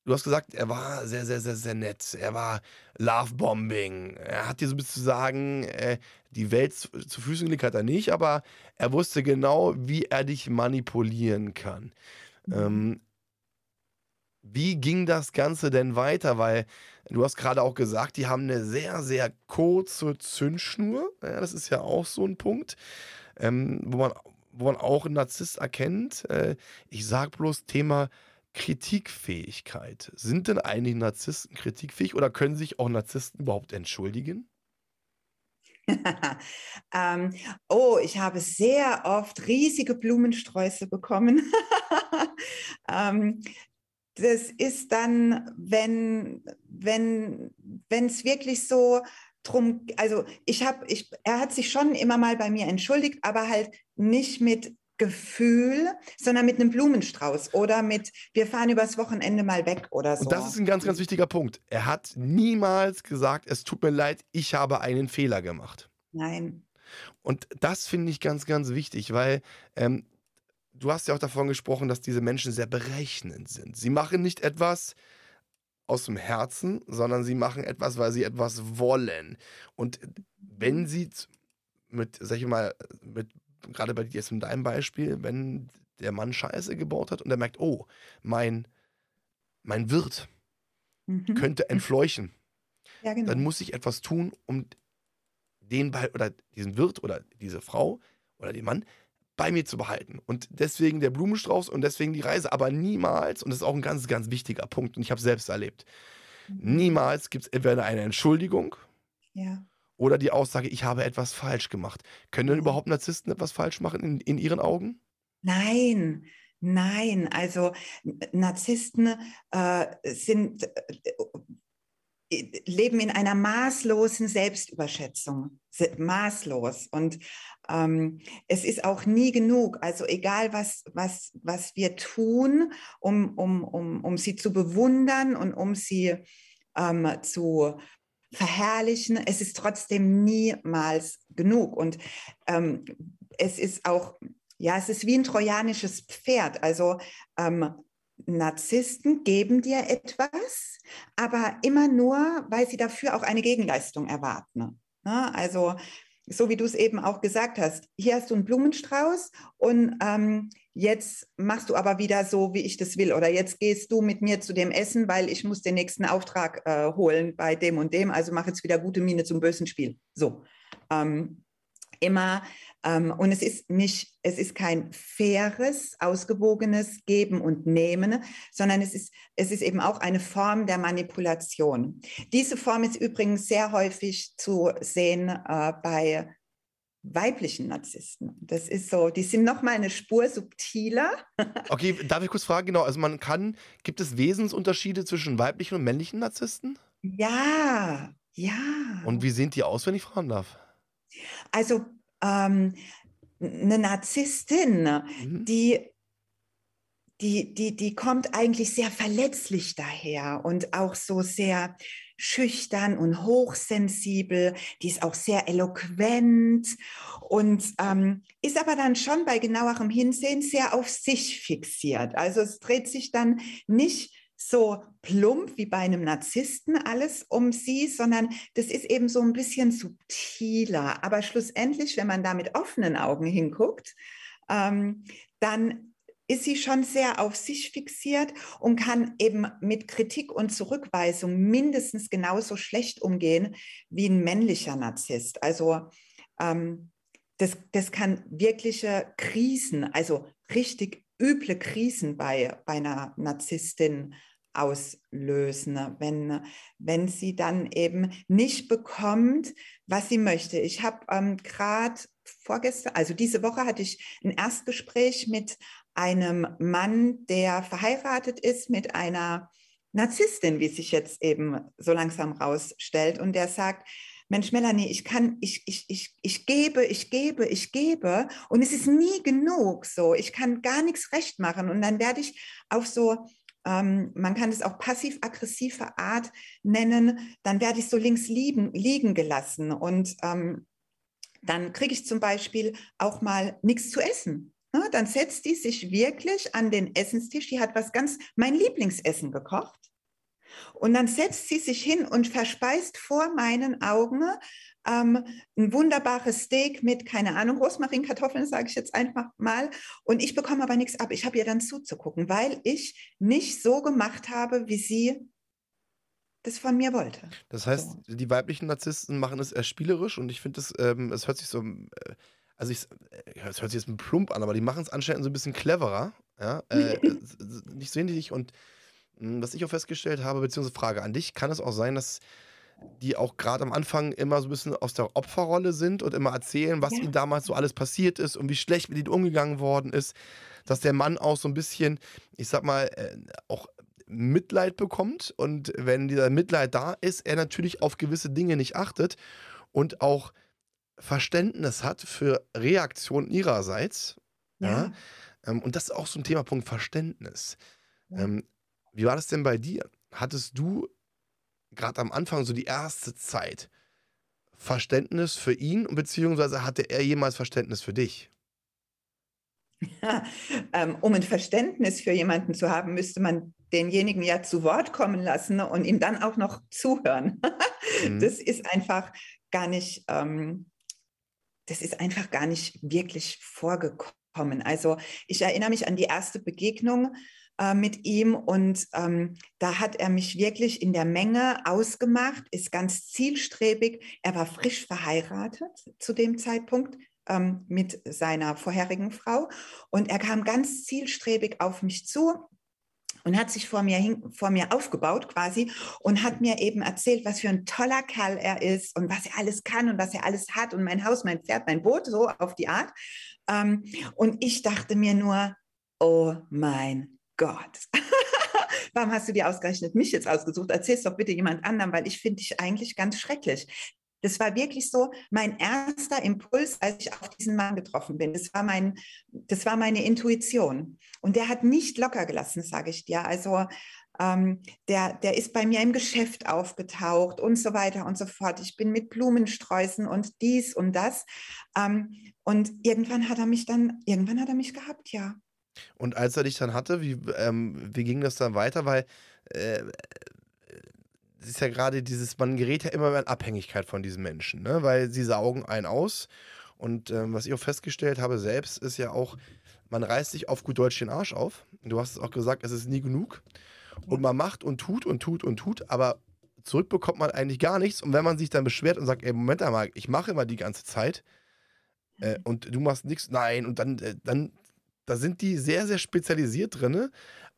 Du hast gesagt, er war sehr, sehr, sehr, sehr nett. Er war Lovebombing. Er hat dir so ein bisschen zu sagen, äh, die Welt zu, zu Füßen gelegt hat er nicht, aber er wusste genau, wie er dich manipulieren kann. Ähm, wie ging das Ganze denn weiter? Weil du hast gerade auch gesagt, die haben eine sehr, sehr kurze Zündschnur. Ja, das ist ja auch so ein Punkt, ähm, wo, man, wo man auch einen Narzisst erkennt. Äh, ich sage bloß Thema Kritikfähigkeit. Sind denn eigentlich Narzissten kritikfähig oder können sich auch Narzissten überhaupt entschuldigen? ähm, oh, ich habe sehr oft riesige Blumensträuße bekommen. ähm, das ist dann, wenn wenn wenn es wirklich so drum, also ich habe, ich, er hat sich schon immer mal bei mir entschuldigt, aber halt nicht mit Gefühl, sondern mit einem Blumenstrauß oder mit, wir fahren übers Wochenende mal weg oder so. Und das ist ein ganz, ganz wichtiger Punkt. Er hat niemals gesagt, es tut mir leid, ich habe einen Fehler gemacht. Nein. Und das finde ich ganz, ganz wichtig, weil ähm, du hast ja auch davon gesprochen, dass diese Menschen sehr berechnend sind. Sie machen nicht etwas aus dem Herzen, sondern sie machen etwas, weil sie etwas wollen. Und wenn sie mit, sag ich mal, mit, gerade bei dir jetzt in deinem Beispiel, wenn der Mann Scheiße gebaut hat und er merkt, oh, mein, mein Wirt Mhm. könnte entfleuchen, Ja, genau. dann muss ich etwas tun, um den bei, oder diesen Wirt oder diese Frau oder den Mann bei mir zu behalten. Und deswegen der Blumenstrauß und deswegen die Reise. Aber niemals, und das ist auch ein ganz, ganz wichtiger Punkt, und ich habe es selbst erlebt, Mhm. niemals gibt es entweder eine Entschuldigung Ja. oder die Aussage, ich habe etwas falsch gemacht. Können denn Ja. überhaupt Narzissten etwas falsch machen in, in ihren Augen? Nein, nein. Also Narzissten äh, sind, äh, leben in einer maßlosen Selbstüberschätzung. Se- Maßlos. Und ähm, es ist auch nie genug. Also egal, was, was, was wir tun, um, um, um, um sie zu bewundern und um sie ähm, zu verherrlichen, es ist trotzdem niemals genug. Und ähm, es ist auch ja, es ist wie ein trojanisches Pferd. Also ähm, Narzissten geben dir etwas, aber immer nur, weil sie dafür auch eine Gegenleistung erwarten. Ne? Also so wie du es eben auch gesagt hast, hier hast du einen Blumenstrauß und ähm, jetzt machst du aber wieder so, wie ich das will. Oder jetzt gehst du mit mir zu dem Essen, weil ich muss den nächsten Auftrag äh, holen bei dem und dem. Also mach jetzt wieder gute Miene zum bösen Spiel. So. Ähm, immer und es ist nicht, es ist kein faires, ausgewogenes Geben und Nehmen, sondern es ist, es ist eben auch eine Form der Manipulation. Diese Form ist übrigens sehr häufig zu sehen äh, bei weiblichen Narzissten. Das ist so, die sind noch mal eine Spur subtiler. Okay, darf ich kurz fragen? Genau, also man kann, gibt es Wesensunterschiede zwischen weiblichen und männlichen Narzissten? Ja, ja. Und wie sehen die aus, wenn ich fragen darf? Also ähm, eine Narzisstin, Mhm. die, die, die, die kommt eigentlich sehr verletzlich daher und auch so sehr schüchtern und hochsensibel. Die ist auch sehr eloquent und ähm, ist aber dann schon bei genauerem Hinsehen sehr auf sich fixiert. Also es dreht sich dann nicht so plump wie bei einem Narzissten alles um sie, sondern das ist eben so ein bisschen subtiler. Aber schlussendlich, wenn man da mit offenen Augen hinguckt, ähm, dann ist sie schon sehr auf sich fixiert und kann eben mit Kritik und Zurückweisung mindestens genauso schlecht umgehen wie ein männlicher Narzisst. Also ähm, das, das kann wirkliche Krisen, also richtig üble Krisen bei, bei einer Narzisstin auslösen, wenn, wenn sie dann eben nicht bekommt, was sie möchte. Ich habe ähm, gerade vorgestern, also diese Woche hatte ich ein Erstgespräch mit einem Mann, der verheiratet ist mit einer Narzisstin, wie sich jetzt eben so langsam rausstellt. Und der sagt, Mensch, Melanie, ich kann, ich, ich, ich, ich gebe, ich gebe, ich gebe und es ist nie genug so. Ich kann gar nichts recht machen und dann werde ich auf so, ähm, man kann es auch passiv-aggressive Art nennen, dann werde ich so links liegen, liegen gelassen und ähm, dann kriege ich zum Beispiel auch mal nichts zu essen. Ne? Dann setzt die sich wirklich an den Essenstisch, die hat was ganz, mein Lieblingsessen gekocht und dann setzt sie sich hin und verspeist vor meinen Augen ähm, ein wunderbares Steak mit, keine Ahnung, Rosmarinkartoffeln, sage ich jetzt einfach mal. Und ich bekomme aber nichts ab. Ich habe ihr dann zuzugucken, weil ich nicht so gemacht habe, wie sie das von mir wollte. Das heißt, so. die weiblichen Narzissten machen es eher spielerisch und ich finde, es ähm, hört sich so, äh, also es äh, hört sich jetzt ein plump an, aber die machen es anscheinend so ein bisschen cleverer. Ja? Äh, nicht so ähnlich und was ich auch festgestellt habe, beziehungsweise Frage an dich, kann es auch sein, dass die auch gerade am Anfang immer so ein bisschen aus der Opferrolle sind und immer erzählen, was ja. ihnen damals so alles passiert ist und wie schlecht mit ihnen umgegangen worden ist, dass der Mann auch so ein bisschen, ich sag mal, äh, auch Mitleid bekommt und wenn dieser Mitleid da ist, er natürlich auf gewisse Dinge nicht achtet und auch Verständnis hat für Reaktionen ihrerseits. Ja. ja ähm, und das ist auch so ein Thema, Punkt Verständnis. Ja. Wie war das denn bei dir? Hattest du gerade am Anfang so die erste Zeit Verständnis für ihn, beziehungsweise hatte er jemals Verständnis für dich? Ja, ähm, um ein Verständnis für jemanden zu haben, müsste man denjenigen ja zu Wort kommen lassen und ihm dann auch noch zuhören. mhm. Das ist einfach gar nicht, ähm, das ist einfach gar nicht wirklich vorgekommen. Also ich erinnere mich an die erste Begegnung äh, mit ihm und ähm, da hat er mich wirklich in der Menge ausgemacht, ist ganz zielstrebig. Er war frisch verheiratet zu dem Zeitpunkt ähm, mit seiner vorherigen Frau und er kam ganz zielstrebig auf mich zu und hat sich vor mir, hin, vor mir aufgebaut quasi und hat mir eben erzählt, was für ein toller Kerl er ist und was er alles kann und was er alles hat und mein Haus, mein Pferd, mein Boot, so auf die Art. Ähm, und ich dachte mir nur, oh mein Gott. Warum hast du dir ausgerechnet mich jetzt ausgesucht? Erzähl's doch bitte jemand anderem, weil ich finde dich eigentlich ganz schrecklich. Das war wirklich so mein erster Impuls, als ich auf diesen Mann getroffen bin. Das war, mein, das war meine Intuition. Und der hat nicht locker gelassen, sage ich dir. Also ähm, der, der ist bei mir im Geschäft aufgetaucht und so weiter und so fort. Ich bin mit Blumensträußen und dies und das. Ähm, und irgendwann hat er mich dann, irgendwann hat er mich gehabt, ja. Und als er dich dann hatte, wie, ähm, wie ging das dann weiter? Weil äh, es ist ja gerade dieses, man gerät ja immer mehr in Abhängigkeit von diesen Menschen, ne? weil sie saugen einen aus. Und ähm, was ich auch festgestellt habe selbst, ist ja auch, man reißt sich auf gut Deutsch den Arsch auf. Du hast es auch gesagt, es ist nie genug. Und man macht und tut und tut und tut, aber zurück bekommt man eigentlich gar nichts. Und wenn man sich dann beschwert und sagt, ey, Moment einmal, ich mache immer die ganze Zeit äh, mhm. und du machst nichts, nein, und dann, äh, dann da sind die sehr, sehr spezialisiert drin,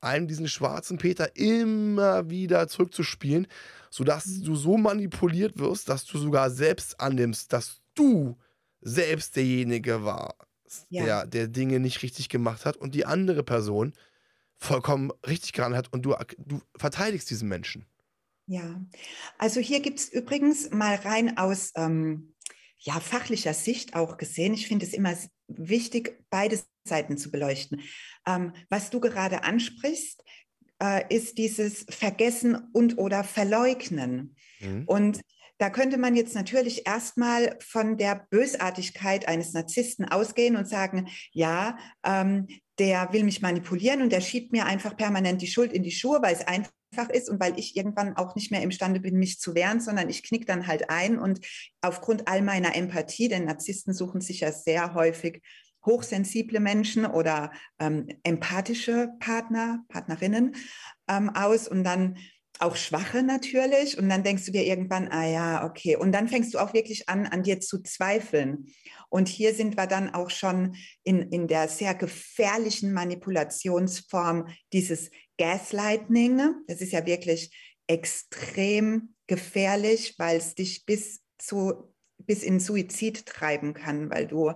einem diesen schwarzen Peter immer wieder zurückzuspielen, sodass du so manipuliert wirst, dass du sogar selbst annimmst, dass du selbst derjenige warst, ja. der, der Dinge nicht richtig gemacht hat und die andere Person vollkommen richtig geran hat und du, du verteidigst diesen Menschen. Ja, also hier gibt es übrigens mal rein aus ähm, ja, fachlicher Sicht auch gesehen. Ich finde es immer wichtig, beide Seiten zu beleuchten. Ähm, was du gerade ansprichst, äh, ist dieses Vergessen und oder Verleugnen. Mhm. Und da könnte man jetzt natürlich erstmal von der Bösartigkeit eines Narzissten ausgehen und sagen, ja, ähm, der will mich manipulieren und der schiebt mir einfach permanent die Schuld in die Schuhe, weil es einfach ist und weil ich irgendwann auch nicht mehr imstande bin, mich zu wehren, sondern ich knick dann halt ein und aufgrund all meiner Empathie, denn Narzissten suchen sich ja sehr häufig hochsensible Menschen oder ähm, empathische Partner, Partnerinnen ähm, aus und dann auch Schwache natürlich. Und dann denkst du dir irgendwann, ah ja, okay. Und dann fängst du auch wirklich an, an dir zu zweifeln. Und hier sind wir dann auch schon in, in der sehr gefährlichen Manipulationsform dieses Gaslighting. Das ist ja wirklich extrem gefährlich, weil es dich bis zu bis in Suizid treiben kann, weil du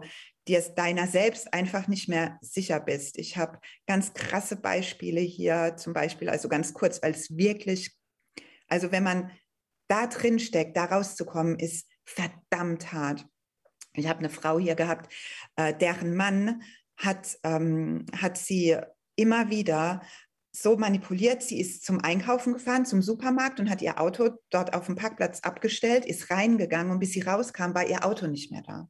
dir deiner selbst einfach nicht mehr sicher bist. Ich habe ganz krasse Beispiele hier, zum Beispiel, also ganz kurz, weil es wirklich, also wenn man da drin steckt, da rauszukommen, ist verdammt hart. Ich habe eine Frau hier gehabt, äh, deren Mann hat, ähm, hat sie immer wieder so manipuliert. Sie ist zum Einkaufen gefahren, zum Supermarkt und hat ihr Auto dort auf dem Parkplatz abgestellt, ist reingegangen und bis sie rauskam, war ihr Auto nicht mehr da.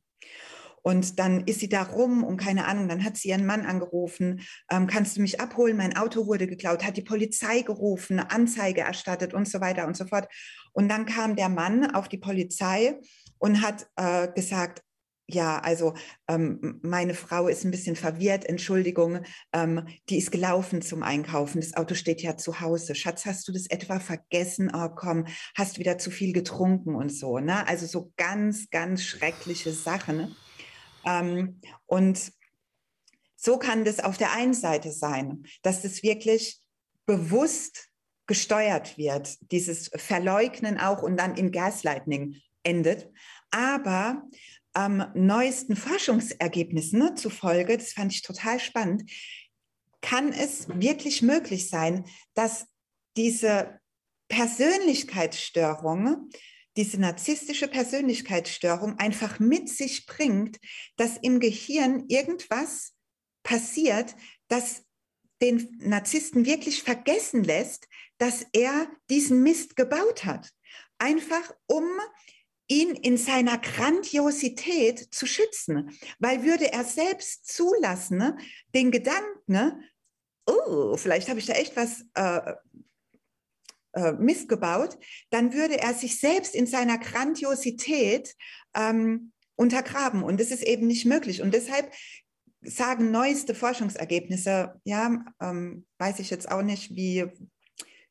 Und dann ist sie da rum und keine Ahnung, dann hat sie ihren Mann angerufen, ähm, kannst du mich abholen, mein Auto wurde geklaut, hat die Polizei gerufen, Anzeige erstattet und so weiter und so fort. Und dann kam der Mann auf die Polizei und hat äh, gesagt, ja, also ähm, meine Frau ist ein bisschen verwirrt, Entschuldigung, ähm, die ist gelaufen zum Einkaufen, das Auto steht ja zu Hause. Schatz, hast du das etwa vergessen? Oh komm, hast wieder zu viel getrunken und so. Ne? Also so ganz, ganz schreckliche Sachen. Ähm, und so kann das auf der einen Seite sein, dass das wirklich bewusst gesteuert wird, dieses Verleugnen auch und dann in Gaslighting endet. Aber ähm, neuesten Forschungsergebnissen ne, zufolge, das fand ich total spannend, kann es wirklich möglich sein, dass diese Persönlichkeitsstörung, diese narzisstische Persönlichkeitsstörung einfach mit sich bringt, dass im Gehirn irgendwas passiert, das den Narzissten wirklich vergessen lässt, dass er diesen Mist gebaut hat. Einfach um ihn in seiner Grandiosität zu schützen. Weil würde er selbst zulassen, ne, den Gedanken, oh, vielleicht habe ich da echt was äh, äh, missgebaut, dann würde er sich selbst in seiner Grandiosität ähm, untergraben. Und das ist eben nicht möglich. Und deshalb sagen neueste Forschungsergebnisse, ja, ähm, weiß ich jetzt auch nicht, wie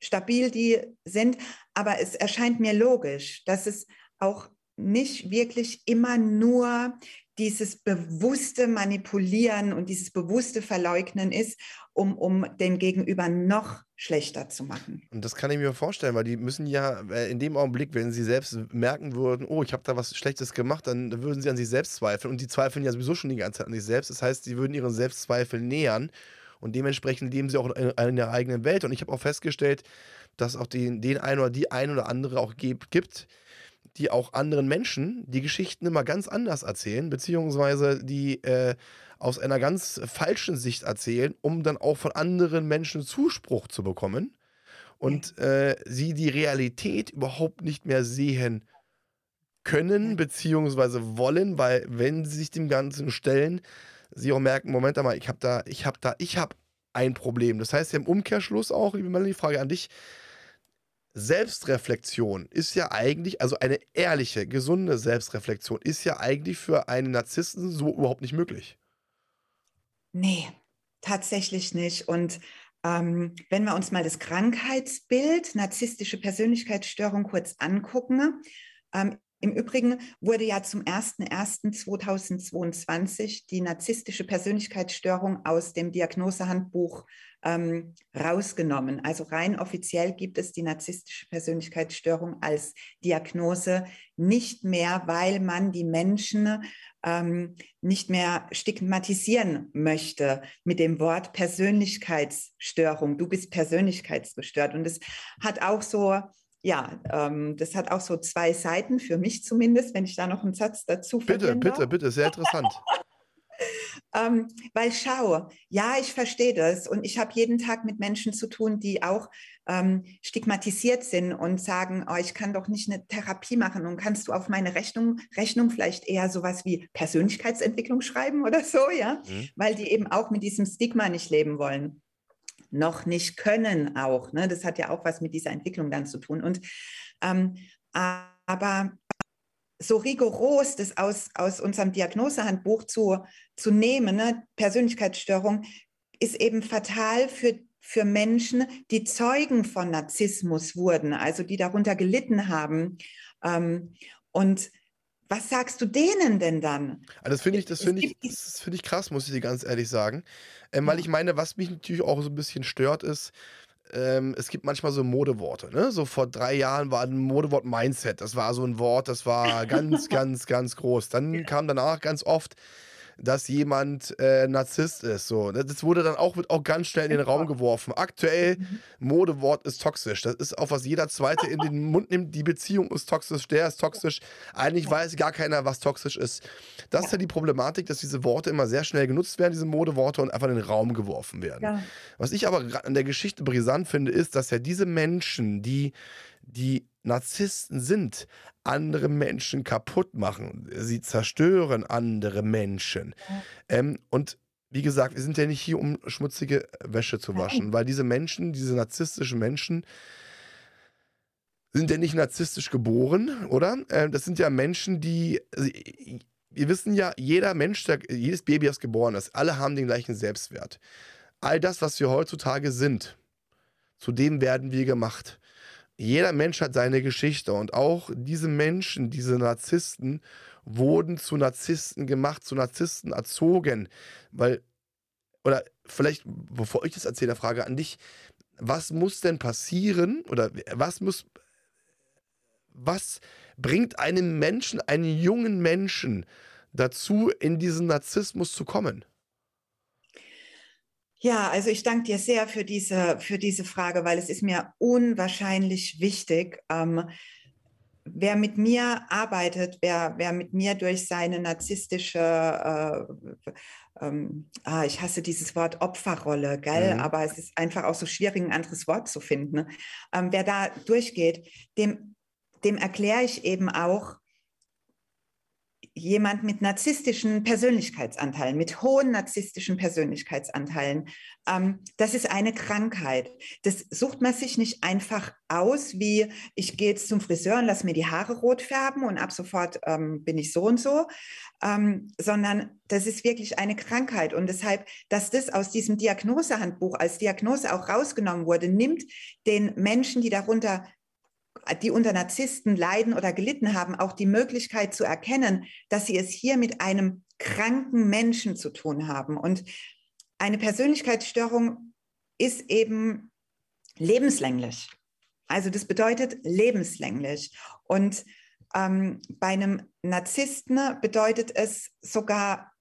stabil die sind, aber es erscheint mir logisch, dass es auch nicht wirklich immer nur dieses bewusste Manipulieren und dieses bewusste Verleugnen ist, um, um den Gegenüber noch schlechter zu machen. Und das kann ich mir vorstellen, weil die müssen ja äh, in dem Augenblick, wenn sie selbst merken würden, oh, ich habe da was Schlechtes gemacht, dann würden sie an sich selbst zweifeln. Und die zweifeln ja sowieso schon die ganze Zeit an sich selbst. Das heißt, sie würden ihren Selbstzweifel nähern und dementsprechend leben sie auch in, in der eigenen Welt. Und ich habe auch festgestellt, dass auch den, den einen oder die ein oder andere auch gibt, die auch anderen Menschen die Geschichten immer ganz anders erzählen, beziehungsweise die äh, aus einer ganz falschen Sicht erzählen, um dann auch von anderen Menschen Zuspruch zu bekommen und äh, sie die Realität überhaupt nicht mehr sehen können, beziehungsweise wollen, weil wenn sie sich dem Ganzen stellen, sie auch merken, Moment mal, ich habe da, ich habe da, ich habe ein Problem. Das heißt, im Umkehrschluss auch, liebe Melanie, Frage an dich, Selbstreflexion ist ja eigentlich, also eine ehrliche, gesunde Selbstreflexion ist ja eigentlich für einen Narzissten so überhaupt nicht möglich. Nee, tatsächlich nicht. Und ähm, wenn wir uns mal das Krankheitsbild, narzisstische Persönlichkeitsstörung kurz angucken, ähm, im Übrigen wurde ja zum 01.01.2022 die narzisstische Persönlichkeitsstörung aus dem Diagnosehandbuch ähm, rausgenommen. Also rein offiziell gibt es die narzisstische Persönlichkeitsstörung als Diagnose nicht mehr, weil man die Menschen ähm, nicht mehr stigmatisieren möchte mit dem Wort Persönlichkeitsstörung. Du bist persönlichkeitsgestört. Und es hat auch so ja, ähm, das hat auch so zwei Seiten für mich zumindest, wenn ich da noch einen Satz dazu Bitte, bitte, darf. bitte, sehr interessant. ähm, weil schau, ja, ich verstehe das und ich habe jeden Tag mit Menschen zu tun, die auch ähm, stigmatisiert sind und sagen, oh, ich kann doch nicht eine Therapie machen und kannst du auf meine Rechnung, Rechnung vielleicht eher sowas wie Persönlichkeitsentwicklung schreiben oder so, ja, mhm. weil die eben auch mit diesem Stigma nicht leben wollen noch nicht können auch. Ne? Das hat ja auch was mit dieser Entwicklung dann zu tun. Und ähm, aber so rigoros das aus, aus unserem Diagnosehandbuch zu, zu nehmen, ne? Persönlichkeitsstörung, ist eben fatal für, für Menschen, die Zeugen von Narzissmus wurden, also die darunter gelitten haben. Ähm, und was sagst du denen denn dann? Also das finde ich, das finde ich, das finde ich krass, muss ich dir ganz ehrlich sagen. Ähm, weil ich meine, was mich natürlich auch so ein bisschen stört, ist, ähm, es gibt manchmal so Modeworte. Ne? So vor drei Jahren war ein Modewort Mindset. Das war so ein Wort, das war ganz, ganz, ganz groß. Dann kam danach ganz oft dass jemand äh, Narzisst ist. So. Das wurde dann auch, wird auch ganz schnell in den Raum geworfen. Aktuell, mhm. Modewort ist toxisch. Das ist auch, was jeder Zweite in den Mund nimmt. Die Beziehung ist toxisch, der ist toxisch. Eigentlich weiß gar keiner, was toxisch ist. Das ist ja die Problematik, dass diese Worte immer sehr schnell genutzt werden, diese Modeworte, und einfach in den Raum geworfen werden. Ja. Was ich aber an der Geschichte brisant finde, ist, dass ja diese Menschen, die die Narzissten sind, andere Menschen kaputt machen. Sie zerstören andere Menschen. Ähm, und wie gesagt, wir sind ja nicht hier, um schmutzige Wäsche zu waschen, weil diese Menschen, diese narzisstischen Menschen, sind ja nicht narzisstisch geboren, oder? Ähm, das sind ja Menschen, die. Also, wir wissen ja, jeder Mensch, der, jedes Baby, das geboren ist, alle haben den gleichen Selbstwert. All das, was wir heutzutage sind, zu dem werden wir gemacht jeder Mensch hat seine Geschichte und auch diese Menschen, diese Narzissten, wurden zu Narzissten gemacht, zu Narzissten erzogen, weil, oder vielleicht, bevor ich das erzähle, Frage an dich, was muss denn passieren oder was muss, was bringt einem Menschen, einen jungen Menschen dazu, in diesen Narzissmus zu kommen? Ja, also ich danke dir sehr für diese, für diese Frage, weil es ist mir unwahrscheinlich wichtig. Ähm, wer mit mir arbeitet, wer, wer mit mir durch seine narzisstische, äh, ähm, ah, ich hasse dieses Wort Opferrolle, gell? Mhm. aber es ist einfach auch so schwierig, ein anderes Wort zu finden. Ähm, wer da durchgeht, dem, dem erkläre ich eben auch, jemand mit narzisstischen Persönlichkeitsanteilen, mit hohen narzisstischen Persönlichkeitsanteilen. Ähm, das ist eine Krankheit. Das sucht man sich nicht einfach aus, wie ich gehe jetzt zum Friseur und lasse mir die Haare rot färben und ab sofort ähm, bin ich so und so, ähm, sondern das ist wirklich eine Krankheit. Und deshalb, dass das aus diesem Diagnosehandbuch als Diagnose auch rausgenommen wurde, nimmt den Menschen, die darunter die unter Narzissten leiden oder gelitten haben, auch die Möglichkeit zu erkennen, dass sie es hier mit einem kranken Menschen zu tun haben. Und eine Persönlichkeitsstörung ist eben lebenslänglich. Also das bedeutet lebenslänglich. Und ähm, bei einem Narzissten bedeutet es sogar,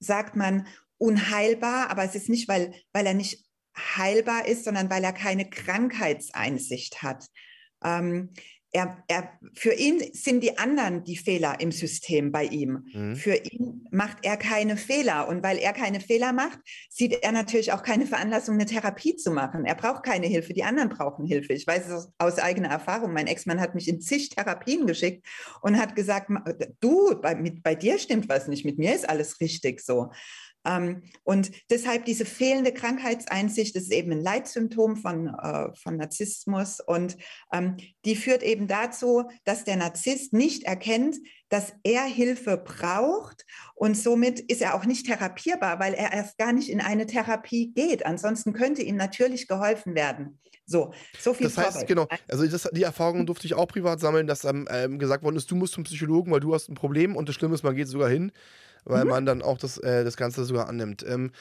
sagt man, unheilbar, aber es ist nicht, weil, weil er nicht heilbar ist, sondern weil er keine Krankheitseinsicht hat. Ähm, er, er, für ihn sind die anderen die Fehler im System bei ihm. Mhm. Für ihn macht er keine Fehler. Und weil er keine Fehler macht, sieht er natürlich auch keine Veranlassung, eine Therapie zu machen. Er braucht keine Hilfe, die anderen brauchen Hilfe. Ich weiß es aus, eigener Erfahrung. Mein Ex-Mann hat mich in zig Therapien geschickt und hat gesagt, du, bei, mit, bei dir stimmt was nicht, mit mir ist alles richtig so. Ähm, und deshalb diese fehlende Krankheitseinsicht ist eben ein Leitsymptom von, äh, von Narzissmus und ähm, die führt eben dazu, dass der Narzisst nicht erkennt, dass er Hilfe braucht und somit ist er auch nicht therapierbar, weil er erst gar nicht in eine Therapie geht. Ansonsten könnte ihm natürlich geholfen werden. So, so viel. Das heißt, Vorbild. genau, also das, die Erfahrung durfte ich auch privat sammeln, dass ähm, gesagt worden ist, du musst zum Psychologen, weil du hast ein Problem und das Schlimme ist, man geht sogar hin weil mhm. man dann auch das, äh, das Ganze sogar annimmt. Ähm,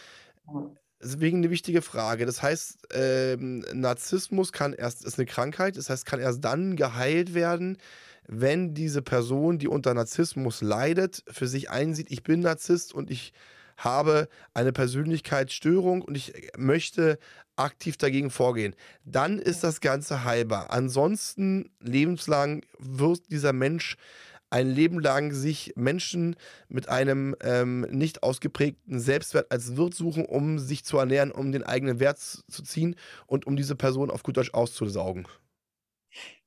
deswegen eine wichtige Frage. Das heißt, ähm, Narzissmus kann erst, ist eine Krankheit, das heißt, kann erst dann geheilt werden, wenn diese Person, die unter Narzissmus leidet, für sich einsieht, ich bin Narzisst und ich habe eine Persönlichkeitsstörung und ich möchte aktiv dagegen vorgehen. Dann ist das Ganze heilbar. Ansonsten lebenslang wird dieser Mensch ein Leben lang sich Menschen mit einem ähm, nicht ausgeprägten Selbstwert als Wirt suchen, um sich zu ernähren, um den eigenen Wert zu ziehen und um diese Person auf gut Deutsch auszusaugen.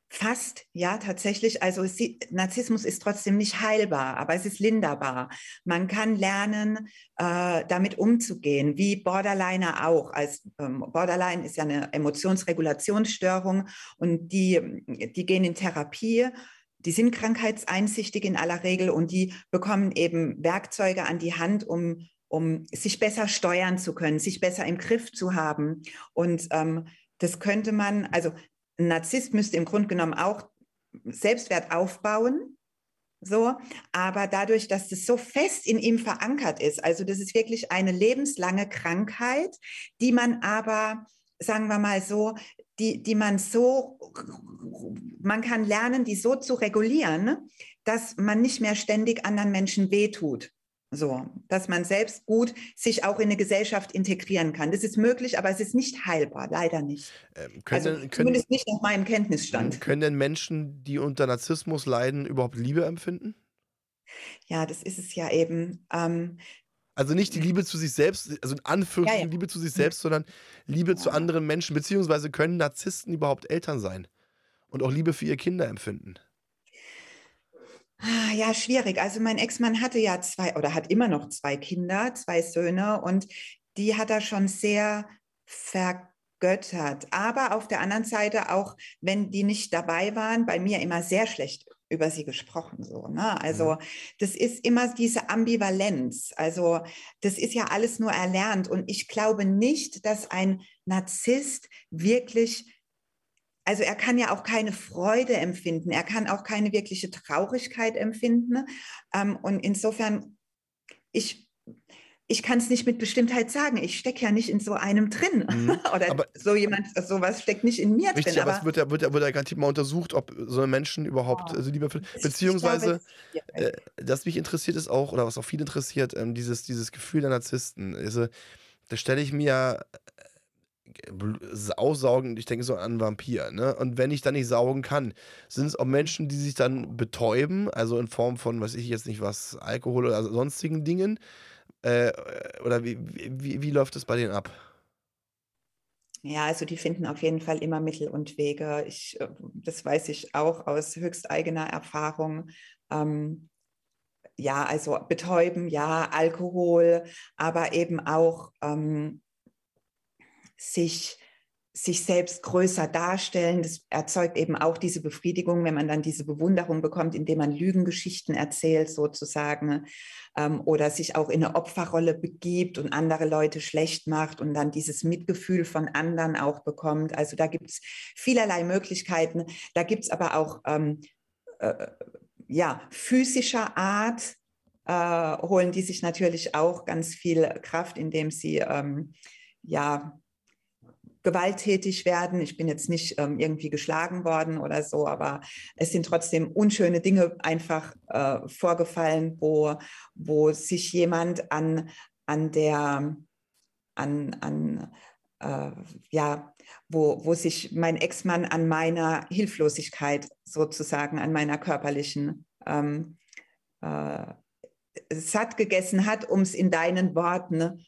Fast, ja, tatsächlich. Also es, Narzissmus ist trotzdem nicht heilbar, aber es ist linderbar. Man kann lernen, äh, damit umzugehen, wie Borderliner auch. Als ähm, Borderline ist ja eine Emotionsregulationsstörung und die, die gehen in Therapie die sind krankheitseinsichtig in aller Regel und die bekommen eben Werkzeuge an die Hand, um um sich besser steuern zu können, sich besser im Griff zu haben. Und ähm, das könnte man, also ein Narzisst müsste im Grunde genommen auch Selbstwert aufbauen. So, aber dadurch, dass das so fest in ihm verankert ist, also das ist wirklich eine lebenslange Krankheit, die man aber, sagen wir mal so, die, die man so, man kann lernen, die so zu regulieren, dass man nicht mehr ständig anderen Menschen wehtut. So, dass man selbst gut sich auch in eine Gesellschaft integrieren kann. Das ist möglich, aber es ist nicht heilbar, leider nicht. Ähm, können, also können, zumindest nicht nach meinem Kenntnisstand. Können denn Menschen, die unter Narzissmus leiden, überhaupt Liebe empfinden? Ja, das ist es ja eben. Ähm, also nicht die Liebe zu sich selbst, also in Anführungszeichen ja, ja. Liebe zu sich selbst, sondern Liebe zu anderen Menschen, beziehungsweise können Narzissten überhaupt Eltern sein und auch Liebe für ihre Kinder empfinden? Ah, ja, schwierig. Also mein Ex-Mann hatte ja zwei oder hat immer noch zwei Kinder, zwei Söhne und die hat er schon sehr vergöttert. Aber auf der anderen Seite auch, wenn die nicht dabei waren, bei mir immer sehr schlecht über sie gesprochen. So, ne? Also mhm. das ist immer diese Ambivalenz. Also das ist ja alles nur erlernt. Und ich glaube nicht, dass ein Narzisst wirklich also er kann ja auch keine Freude empfinden, er kann auch keine wirkliche Traurigkeit empfinden. Ähm, und insofern, ich, ich kann es nicht mit Bestimmtheit sagen. Ich stecke ja nicht in so einem drin. Mhm. Oder aber, so jemand, sowas steckt nicht in mir richtig, drin. Aber, aber es wird ja, wird, ja, wird ja garantiert mal untersucht, ob so Menschen überhaupt oh. also Liebe finden. Beziehungsweise, glaube, äh, das mich interessiert ist auch, oder was auch viel interessiert, ähm, dieses, dieses Gefühl der Narzissten. Also, da stelle ich mir aussaugen, ich denke so an Vampir, ne? Und wenn ich dann nicht saugen kann, sind es auch Menschen, die sich dann betäuben, also in Form von, weiß ich jetzt nicht was, Alkohol oder sonstigen Dingen? Äh, oder wie, wie, wie läuft es bei denen ab? Ja, also die finden auf jeden Fall immer Mittel und Wege. Ich, äh, das weiß ich auch aus höchst eigener Erfahrung. Ähm, ja, also betäuben, ja, Alkohol, aber eben auch ähm, sich sich selbst größer darstellen. Das erzeugt eben auch diese Befriedigung, wenn man dann diese Bewunderung bekommt, indem man Lügengeschichten erzählt sozusagen ähm, oder sich auch in eine Opferrolle begibt und andere Leute schlecht macht und dann dieses Mitgefühl von anderen auch bekommt. Also da gibt es vielerlei Möglichkeiten. Da gibt es aber auch ähm, äh, ja, physischer Art, äh, holen die sich natürlich auch ganz viel Kraft, indem sie ähm, ja, gewalttätig werden. Ich bin jetzt nicht ähm, irgendwie geschlagen worden oder so, aber es sind trotzdem unschöne Dinge einfach äh, vorgefallen, wo, wo sich jemand an, an der, an, an äh, ja, wo, wo sich mein Ex-Mann an meiner Hilflosigkeit sozusagen, an meiner körperlichen ähm, äh, satt gegessen hat, um es in deinen Worten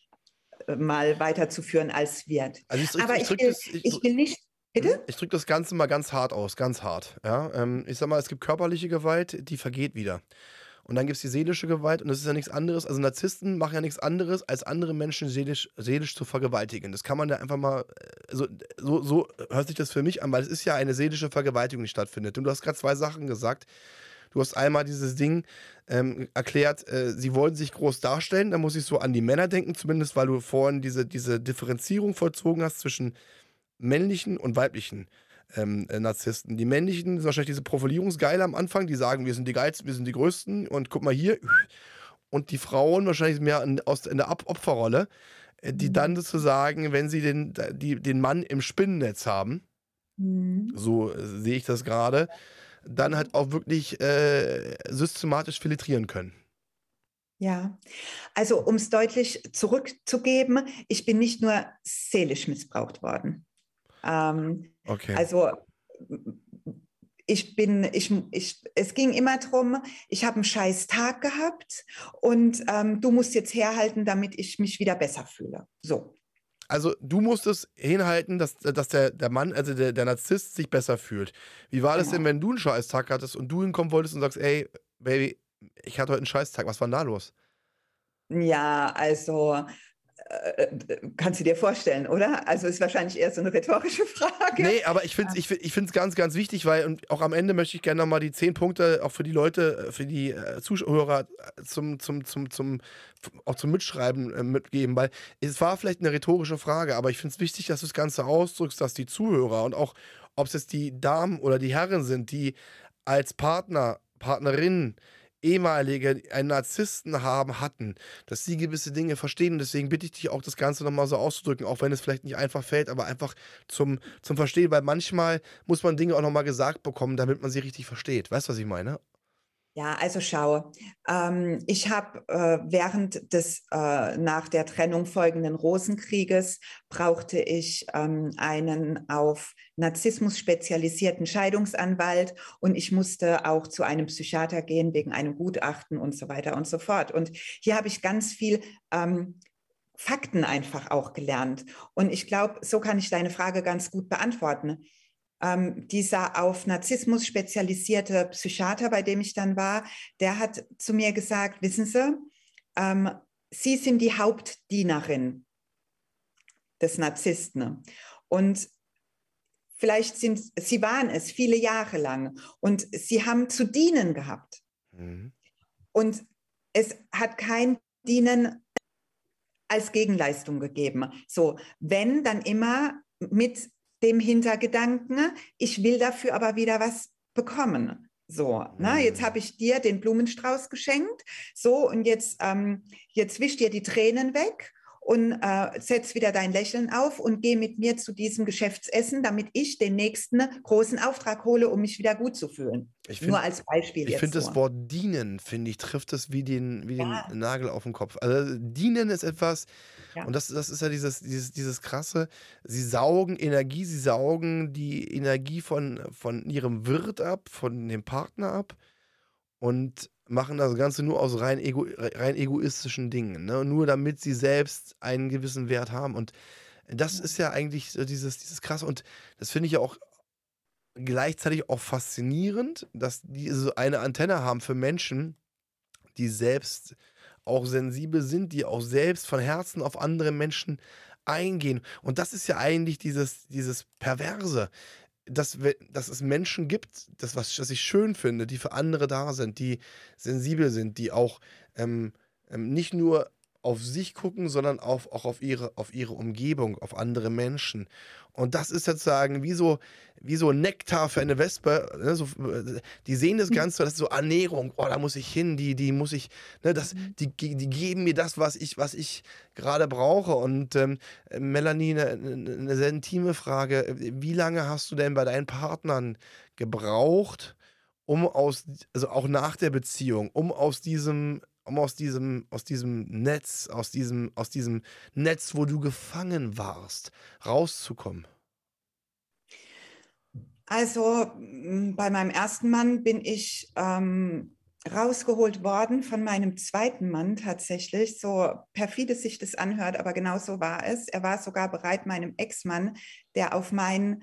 mal weiterzuführen als wird. Also ich, Aber ich, ich, will, das, ich, will nicht Bitte? Ich drücke das Ganze mal ganz hart aus, ganz hart. Ja? Ähm, ich sag mal, es gibt körperliche Gewalt, die vergeht wieder. Und dann gibt es die seelische Gewalt und das ist ja nichts anderes. Also Narzissten machen ja nichts anderes, als andere Menschen seelisch, seelisch zu vergewaltigen. Das kann man ja einfach mal, also, so, so hört sich das für mich an, weil es ist ja eine seelische Vergewaltigung, die stattfindet. Und du hast gerade zwei Sachen gesagt. Du hast einmal dieses Ding ähm, erklärt, äh, sie wollen sich groß darstellen. Da muss ich so an die Männer denken, zumindest weil du vorhin diese, diese Differenzierung vollzogen hast zwischen männlichen und weiblichen ähm, äh, Narzissten. Die männlichen sind wahrscheinlich diese Profilierungsgeile am Anfang, die sagen, wir sind die geilsten, wir sind die größten und guck mal hier. Und die Frauen wahrscheinlich mehr in, aus, in der Opferrolle, äh, die mhm. dann sozusagen, wenn sie den, die, den Mann im Spinnennetz haben, mhm. so äh, sehe ich das gerade, dann halt auch wirklich äh, systematisch filtrieren können. Ja, also um es deutlich zurückzugeben, ich bin nicht nur seelisch missbraucht worden. Ähm, okay. Also ich bin, ich, ich, es ging immer darum, ich habe einen scheiß Tag gehabt und ähm, du musst jetzt herhalten, damit ich mich wieder besser fühle. So. Also du musstest hinhalten, dass, dass der, der Mann, also der, der Narzisst, sich besser fühlt. Wie war das genau. denn, wenn du einen Scheißtag hattest und du hinkommen wolltest und sagst, ey, Baby, ich hatte heute einen Scheißtag, was war denn da los? Ja, also kannst du dir vorstellen, oder? Also ist wahrscheinlich eher so eine rhetorische Frage. Nee, aber ich finde es ich, ich find's ganz, ganz wichtig, weil und auch am Ende möchte ich gerne nochmal die zehn Punkte auch für die Leute, äh, für die äh, Zuhörer zum, zum, zum, zum, auch zum Mitschreiben äh, mitgeben, weil es war vielleicht eine rhetorische Frage, aber ich finde es wichtig, dass du das Ganze ausdrückst, dass die Zuhörer und auch, ob es jetzt die Damen oder die Herren sind, die als Partner, Partnerinnen ehemalige einen Narzissten haben, hatten, dass sie gewisse Dinge verstehen. Und deswegen bitte ich dich auch, das Ganze nochmal so auszudrücken, auch wenn es vielleicht nicht einfach fällt, aber einfach zum, zum Verstehen, weil manchmal muss man Dinge auch nochmal gesagt bekommen, damit man sie richtig versteht. Weißt du, was ich meine? Ja, also schau, ähm, ich habe äh, während des äh, nach der Trennung folgenden Rosenkrieges brauchte ich ähm, einen auf Narzissmus spezialisierten Scheidungsanwalt und ich musste auch zu einem Psychiater gehen wegen einem Gutachten und so weiter und so fort. Und hier habe ich ganz viel ähm, Fakten einfach auch gelernt. Und ich glaube, so kann ich deine Frage ganz gut beantworten ähm, dieser auf Narzissmus spezialisierte Psychiater, bei dem ich dann war, der hat zu mir gesagt, wissen Sie, ähm, Sie sind die Hauptdienerin des Narzissten. Und vielleicht sind, Sie waren es viele Jahre lang und Sie haben zu dienen gehabt. Mhm. Und es hat kein Dienen als Gegenleistung gegeben. So, wenn, dann immer mit dem Hintergedanken, ich will dafür aber wieder was bekommen. So, ne, mhm. jetzt habe ich dir den Blumenstrauß geschenkt, so und jetzt, ähm, jetzt wisch dir die Tränen weg und äh, setz wieder dein Lächeln auf und geh mit mir zu diesem Geschäftsessen, damit ich den nächsten großen Auftrag hole, um mich wieder gut zu fühlen. Find, Nur als Beispiel. Ich finde das Wort dienen, finde ich, trifft es wie den, wie ja. den Nagel auf den Kopf. Also dienen ist etwas, ja. und das, das ist ja dieses, dieses, dieses krasse, sie saugen Energie, sie saugen die Energie von, von ihrem Wirt ab, von dem Partner ab und machen das Ganze nur aus rein, ego, rein egoistischen Dingen. Ne? Nur damit sie selbst einen gewissen Wert haben. Und das ist ja eigentlich dieses, dieses krasse. Und das finde ich ja auch gleichzeitig auch faszinierend, dass die so eine Antenne haben für Menschen, die selbst auch sensibel sind, die auch selbst von Herzen auf andere Menschen eingehen. Und das ist ja eigentlich dieses, dieses Perverse dass, dass es Menschen gibt, das, was, was ich schön finde, die für andere da sind, die sensibel sind, die auch ähm, ähm, nicht nur auf sich gucken, sondern auf, auch auf ihre, auf ihre Umgebung, auf andere Menschen. Und das ist sozusagen wie so, wie so Nektar für eine Wespe. Ne, so, die sehen das. Ganze, das ist so Ernährung, oh, da muss ich hin, die, die muss ich, ne, das, mhm. die, die geben mir das, was ich, was ich gerade brauche. Und ähm, Melanie, eine, eine sehr intime Frage. Wie lange hast du denn bei deinen Partnern gebraucht, um aus, also auch nach der Beziehung, um aus diesem um aus diesem, aus diesem Netz, aus diesem, aus diesem Netz, wo du gefangen warst, rauszukommen? Also bei meinem ersten Mann bin ich ähm, rausgeholt worden von meinem zweiten Mann tatsächlich. So perfide sich das anhört, aber genau so war es. Er war sogar bereit, meinem Ex-Mann, der auf mein,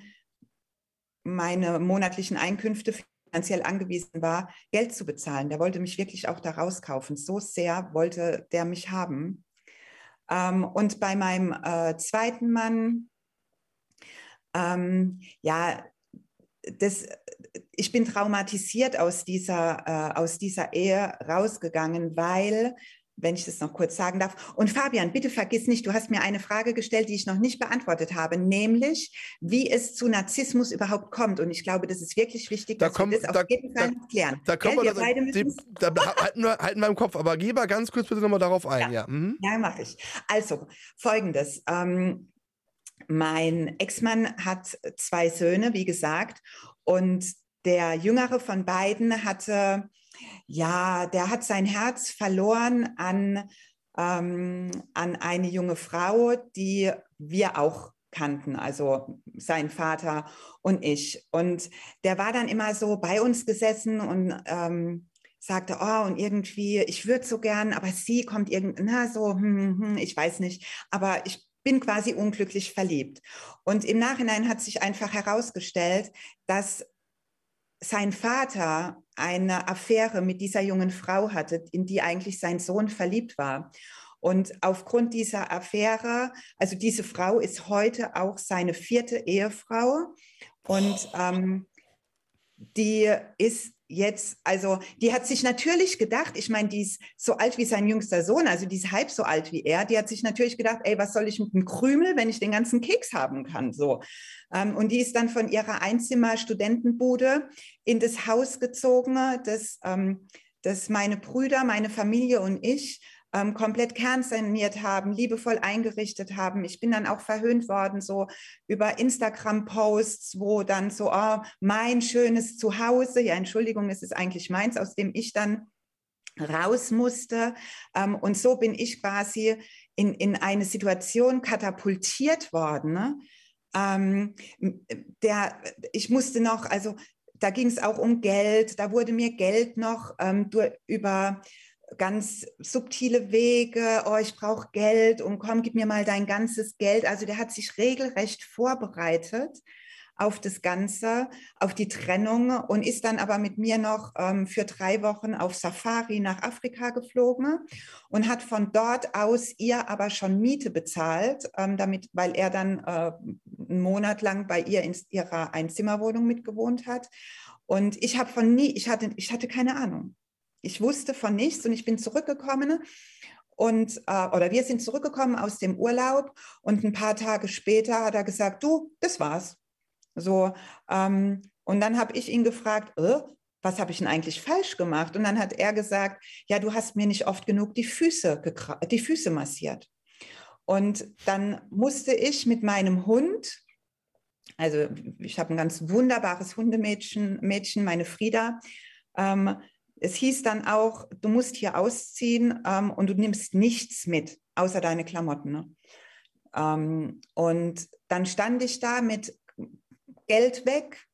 meine monatlichen Einkünfte finanziell angewiesen war, Geld zu bezahlen. Der wollte mich wirklich auch da rauskaufen. So sehr wollte der mich haben. Ähm, und bei meinem äh, zweiten Mann, ähm, ja, das, ich bin traumatisiert aus dieser, äh, aus dieser Ehe rausgegangen, weil wenn ich das noch kurz sagen darf. Und Fabian, bitte vergiss nicht, du hast mir eine Frage gestellt, die ich noch nicht beantwortet habe, nämlich, wie es zu Narzissmus überhaupt kommt. Und ich glaube, das ist wirklich wichtig, da dass kommt, wir das da, auf jeden Fall da, klären. Da, kommen wir, wir die, da halten, wir, halten wir im Kopf. Aber geh mal ganz kurz bitte nochmal darauf ein. Ja, ja. Mhm. ja mache ich. Also, folgendes. Ähm, mein Ex-Mann hat zwei Söhne, wie gesagt, und der jüngere von beiden hatte ja, der hat sein Herz verloren an, ähm, an eine junge Frau, die wir auch kannten, also sein Vater und ich. Und der war dann immer so bei uns gesessen und ähm, sagte, oh, und irgendwie, ich würde so gern, aber sie kommt irgendwie, na, so, hm, hm, hm, ich weiß nicht, aber ich bin quasi unglücklich verliebt. Und im Nachhinein hat sich einfach herausgestellt, dass sein Vater eine Affäre mit dieser jungen Frau hatte, in die eigentlich sein Sohn verliebt war. Und aufgrund dieser Affäre, also diese Frau ist heute auch seine vierte Ehefrau. Und ähm, die ist jetzt, also die hat sich natürlich gedacht, ich meine, die ist so alt wie sein jüngster Sohn, also die ist halb so alt wie er, die hat sich natürlich gedacht, ey, was soll ich mit dem Krümel, wenn ich den ganzen Keks haben kann, so. Ähm, und die ist dann von ihrer Einzimmer-Studentenbude in das Haus gezogen, das, ähm, das meine Brüder, meine Familie und ich ähm, komplett kernsaniert haben, liebevoll eingerichtet haben. Ich bin dann auch verhöhnt worden, so über Instagram-Posts, wo dann so, oh, mein schönes Zuhause, ja, Entschuldigung, es ist eigentlich meins, aus dem ich dann raus musste. Ähm, und so bin ich quasi in, in eine Situation katapultiert worden. Ne? Ähm, der, ich musste noch, also da ging es auch um Geld, da wurde mir Geld noch ähm, durch, über ganz subtile Wege, oh, ich brauche Geld und komm, gib mir mal dein ganzes Geld. Also der hat sich regelrecht vorbereitet auf das Ganze, auf die Trennung und ist dann aber mit mir noch ähm, für drei Wochen auf Safari nach Afrika geflogen und hat von dort aus ihr aber schon Miete bezahlt, ähm, damit, weil er dann äh, einen Monat lang bei ihr in ihrer Einzimmerwohnung mitgewohnt hat. Und ich habe von nie, ich hatte, ich hatte keine Ahnung. Ich wusste von nichts und ich bin zurückgekommen und äh, oder wir sind zurückgekommen aus dem Urlaub und ein paar Tage später hat er gesagt, du, das war's. So ähm, und dann habe ich ihn gefragt, äh, was habe ich denn eigentlich falsch gemacht? Und dann hat er gesagt, ja, du hast mir nicht oft genug die Füße die Füße massiert. Und dann musste ich mit meinem Hund also ich habe ein ganz wunderbares Hundemädchen, Mädchen, meine Frieda. Ähm, es hieß dann auch, du musst hier ausziehen ähm, und du nimmst nichts mit, außer deine Klamotten. Ne? Ähm, und dann stand ich da mit Geld weg,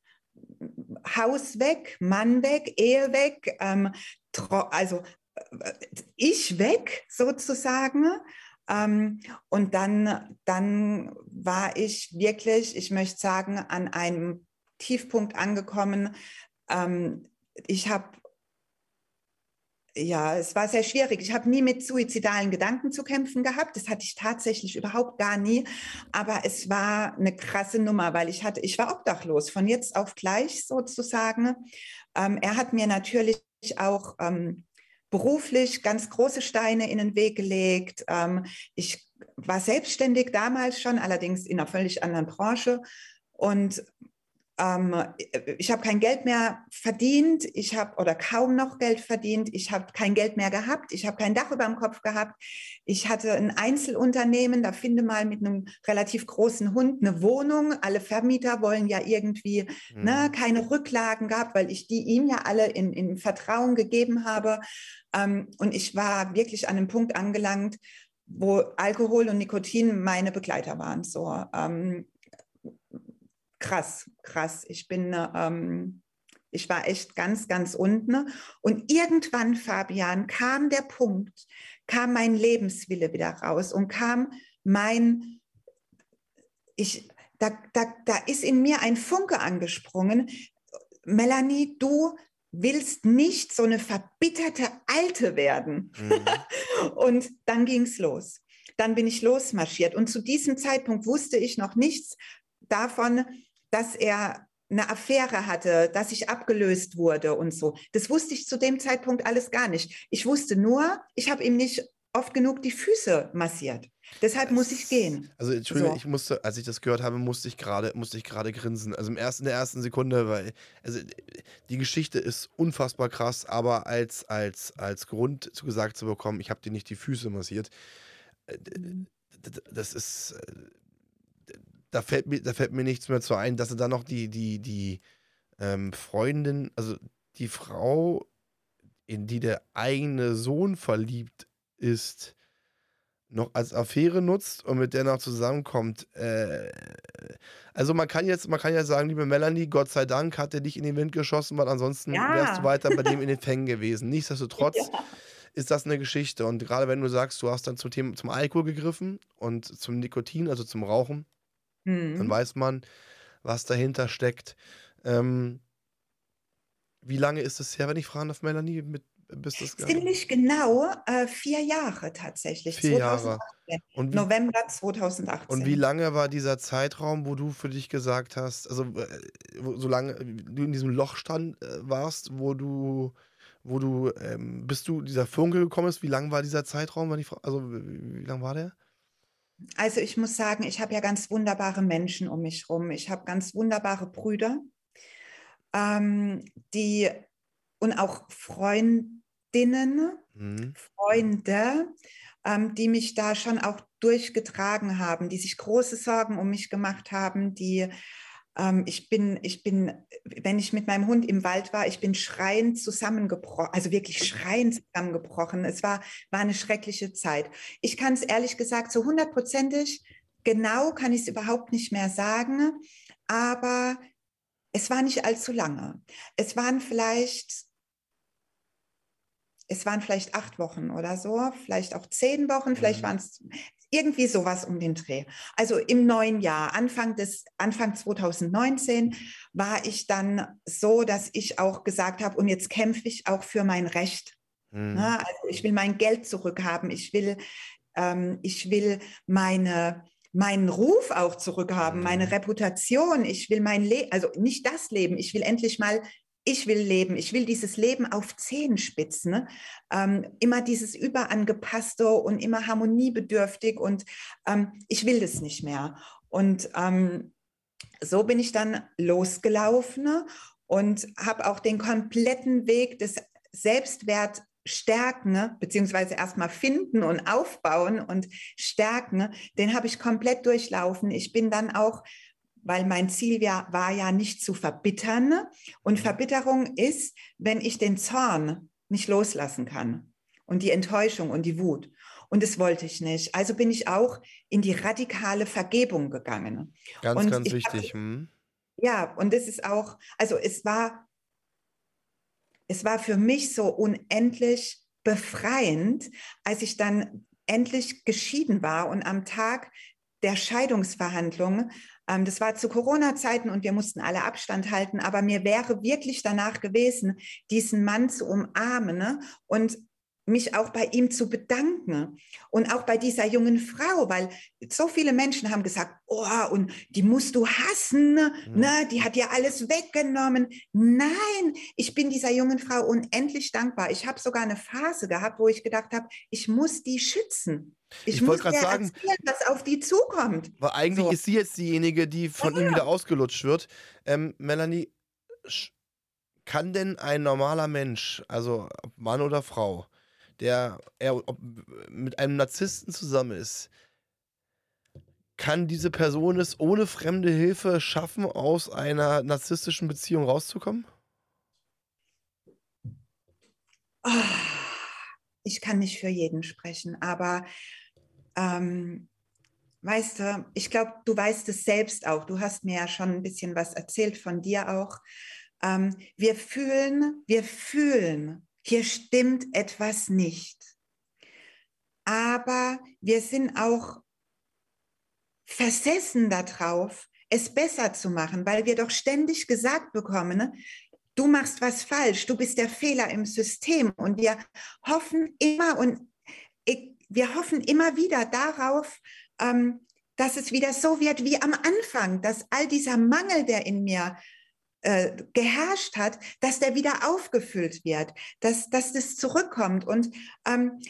Haus weg, Mann weg, Ehe weg, ähm, also äh, ich weg sozusagen. Ähm, und dann, dann war ich wirklich, ich möchte sagen, an einem Tiefpunkt angekommen. Ähm, ich habe ja, es war sehr schwierig. Ich habe nie mit suizidalen Gedanken zu kämpfen gehabt. Das hatte ich tatsächlich überhaupt gar nie. Aber es war eine krasse Nummer, weil ich hatte, ich war obdachlos von jetzt auf gleich sozusagen. Ähm, er hat mir natürlich auch ähm, beruflich ganz große Steine in den Weg gelegt. Ähm, ich war selbstständig damals schon, allerdings in einer völlig anderen Branche. Und ähm, ich habe kein Geld mehr verdient, ich habe oder kaum noch Geld verdient, ich habe kein Geld mehr gehabt, ich habe kein Dach über dem Kopf gehabt, ich hatte ein Einzelunternehmen, da finde mal mit einem relativ großen Hund eine Wohnung, alle Vermieter wollen ja irgendwie ne, mhm. ne, keine Rücklagen gehabt, weil ich die ihm ja alle in, in Vertrauen gegeben habe. Ähm, und ich war wirklich an einem Punkt angelangt, wo Alkohol und Nikotin meine Begleiter waren. So, ähm, krass, krass. Ich bin, ähm, ich war echt ganz, ganz unten. Und irgendwann, Fabian, kam der Punkt, kam mein Lebenswille wieder raus und kam mein, ich, da, da, da ist in mir ein Funke angesprungen. Melanie, du willst nicht so eine verbitterte Alte werden. Mhm. und dann ging es los. Dann bin ich losmarschiert. Und zu diesem Zeitpunkt wusste ich noch nichts davon, dass er eine Affäre hatte, dass ich abgelöst wurde und so. Das wusste ich zu dem Zeitpunkt alles gar nicht. Ich wusste nur, ich habe ihm nicht oft genug die Füße massiert. Deshalb muss ich gehen. Also Entschuldigung, so. ich musste, als ich das gehört habe, musste ich gerade, musste ich gerade grinsen. Also im ersten, in der ersten Sekunde, weil also die Geschichte ist unfassbar krass, aber als als als Grund zu gesagt zu bekommen, ich habe dir nicht die Füße massiert, äh, das ist äh, da fällt mir, da fällt mir nichts mehr zu ein, dass er dann noch die, die, die ähm, Freundin, also die Frau, in die der eigene Sohn verliebt ist, noch als Affäre nutzt und mit der noch zusammenkommt. Äh, also man kann jetzt, man kann ja sagen, liebe Melanie, Gott sei Dank hat er dich in den Wind geschossen, weil ansonsten ja. wärst du weiter bei dem in den Fängen gewesen. Nichtsdestotrotz ja. ist das eine Geschichte. Und gerade wenn du sagst, du hast dann zum Thema zum Alkohol gegriffen und zum Nikotin, also zum Rauchen, Mhm. Dann weiß man, was dahinter steckt. Ähm, wie lange ist es her, wenn ich fragen darf, Melanie? Mit, bis das Ziemlich genau äh, vier Jahre tatsächlich. Vier Jahre. Und wie, November 2018. Und wie lange war dieser Zeitraum, wo du für dich gesagt hast, also äh, solange du in diesem Loch stand äh, warst, wo du, wo du, ähm, bis du dieser Funke gekommen ist, wie lang war dieser Zeitraum? War die, also wie, wie lang war der? Also ich muss sagen, ich habe ja ganz wunderbare Menschen um mich rum. Ich habe ganz wunderbare Brüder, ähm, die und auch Freundinnen, mhm. Freunde, ähm, die mich da schon auch durchgetragen haben, die sich große Sorgen um mich gemacht haben, die ich bin, ich bin, wenn ich mit meinem Hund im Wald war, ich bin schreiend zusammengebrochen, also wirklich schreiend zusammengebrochen. Es war, war eine schreckliche Zeit. Ich kann es ehrlich gesagt so hundertprozentig genau kann ich es überhaupt nicht mehr sagen, aber es war nicht allzu lange. Es waren vielleicht es waren vielleicht acht Wochen oder so, vielleicht auch zehn Wochen, vielleicht mhm. waren es irgendwie sowas um den Dreh. Also im neuen Jahr, Anfang des Anfang 2019 war ich dann so, dass ich auch gesagt habe, und jetzt kämpfe ich auch für mein Recht. Mhm. Na, also ich will mein Geld zurückhaben, ich will, ähm, ich will meine meinen Ruf auch zurückhaben, meine mhm. Reputation. Ich will mein Leben, also nicht das Leben. Ich will endlich mal ich will leben, ich will dieses Leben auf Zehenspitzen, ne? ähm, immer dieses überangepasste und immer harmoniebedürftig und ähm, ich will das nicht mehr. Und ähm, so bin ich dann losgelaufen ne? und habe auch den kompletten Weg des Selbstwert stärken, ne? beziehungsweise erstmal finden und aufbauen und stärken, ne? den habe ich komplett durchlaufen. Ich bin dann auch weil mein Ziel war, war ja nicht zu verbittern. Und. Verbitterung ist, wenn ich den Zorn nicht loslassen kann und die Enttäuschung und die Wut. Und das wollte ich nicht. Also bin ich auch in die radikale Vergebung gegangen. Ganz, und ganz wichtig. Hab, hm. Ja, und das ist auch, also es war, es war für mich so unendlich befreiend, als ich dann endlich geschieden war und am Tag der Scheidungsverhandlungen ähm, das war zu Corona-Zeiten und wir mussten alle Abstand halten, aber mir wäre wirklich danach gewesen, diesen Mann zu umarmen ne? und mich auch bei ihm zu bedanken und auch bei dieser jungen Frau, weil so viele Menschen haben gesagt, oh, und die musst du hassen, ne? Mhm. ne? Die hat ja alles weggenommen. Nein, ich bin dieser jungen Frau unendlich dankbar. Ich habe sogar eine Phase gehabt, wo ich gedacht habe, ich muss die schützen. Ich, ich muss gerade sagen, erzählen, was auf die zukommt. Weil eigentlich so. ist sie jetzt diejenige, die von ja. ihm wieder ausgelutscht wird. Ähm, Melanie, kann denn ein normaler Mensch, also Mann oder Frau, der er mit einem Narzissten zusammen ist, kann diese Person es ohne fremde Hilfe schaffen, aus einer narzisstischen Beziehung rauszukommen? Oh, ich kann nicht für jeden sprechen, aber ähm, weißt du, ich glaube, du weißt es selbst auch. Du hast mir ja schon ein bisschen was erzählt von dir auch. Ähm, wir fühlen, wir fühlen, hier stimmt etwas nicht. Aber wir sind auch versessen darauf, es besser zu machen, weil wir doch ständig gesagt bekommen, ne, du machst was falsch, du bist der Fehler im System. Und wir hoffen immer und wir hoffen immer wieder darauf, ähm, dass es wieder so wird wie am Anfang, dass all dieser Mangel, der in mir äh, geherrscht hat, dass der wieder aufgefüllt wird, dass, dass das zurückkommt. Und ähm,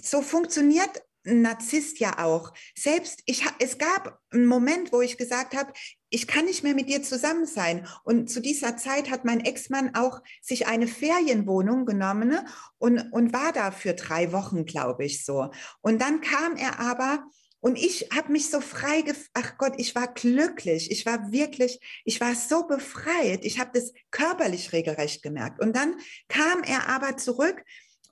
so funktioniert ein Narzisst ja auch. Selbst ich, es gab einen Moment, wo ich gesagt habe, ich kann nicht mehr mit dir zusammen sein. Und zu dieser Zeit hat mein Ex-Mann auch sich eine Ferienwohnung genommen ne, und, und war da für drei Wochen, glaube ich, so. Und dann kam er aber und ich habe mich so frei, ach Gott, ich war glücklich, ich war wirklich, ich war so befreit, ich habe das körperlich regelrecht gemerkt. Und dann kam er aber zurück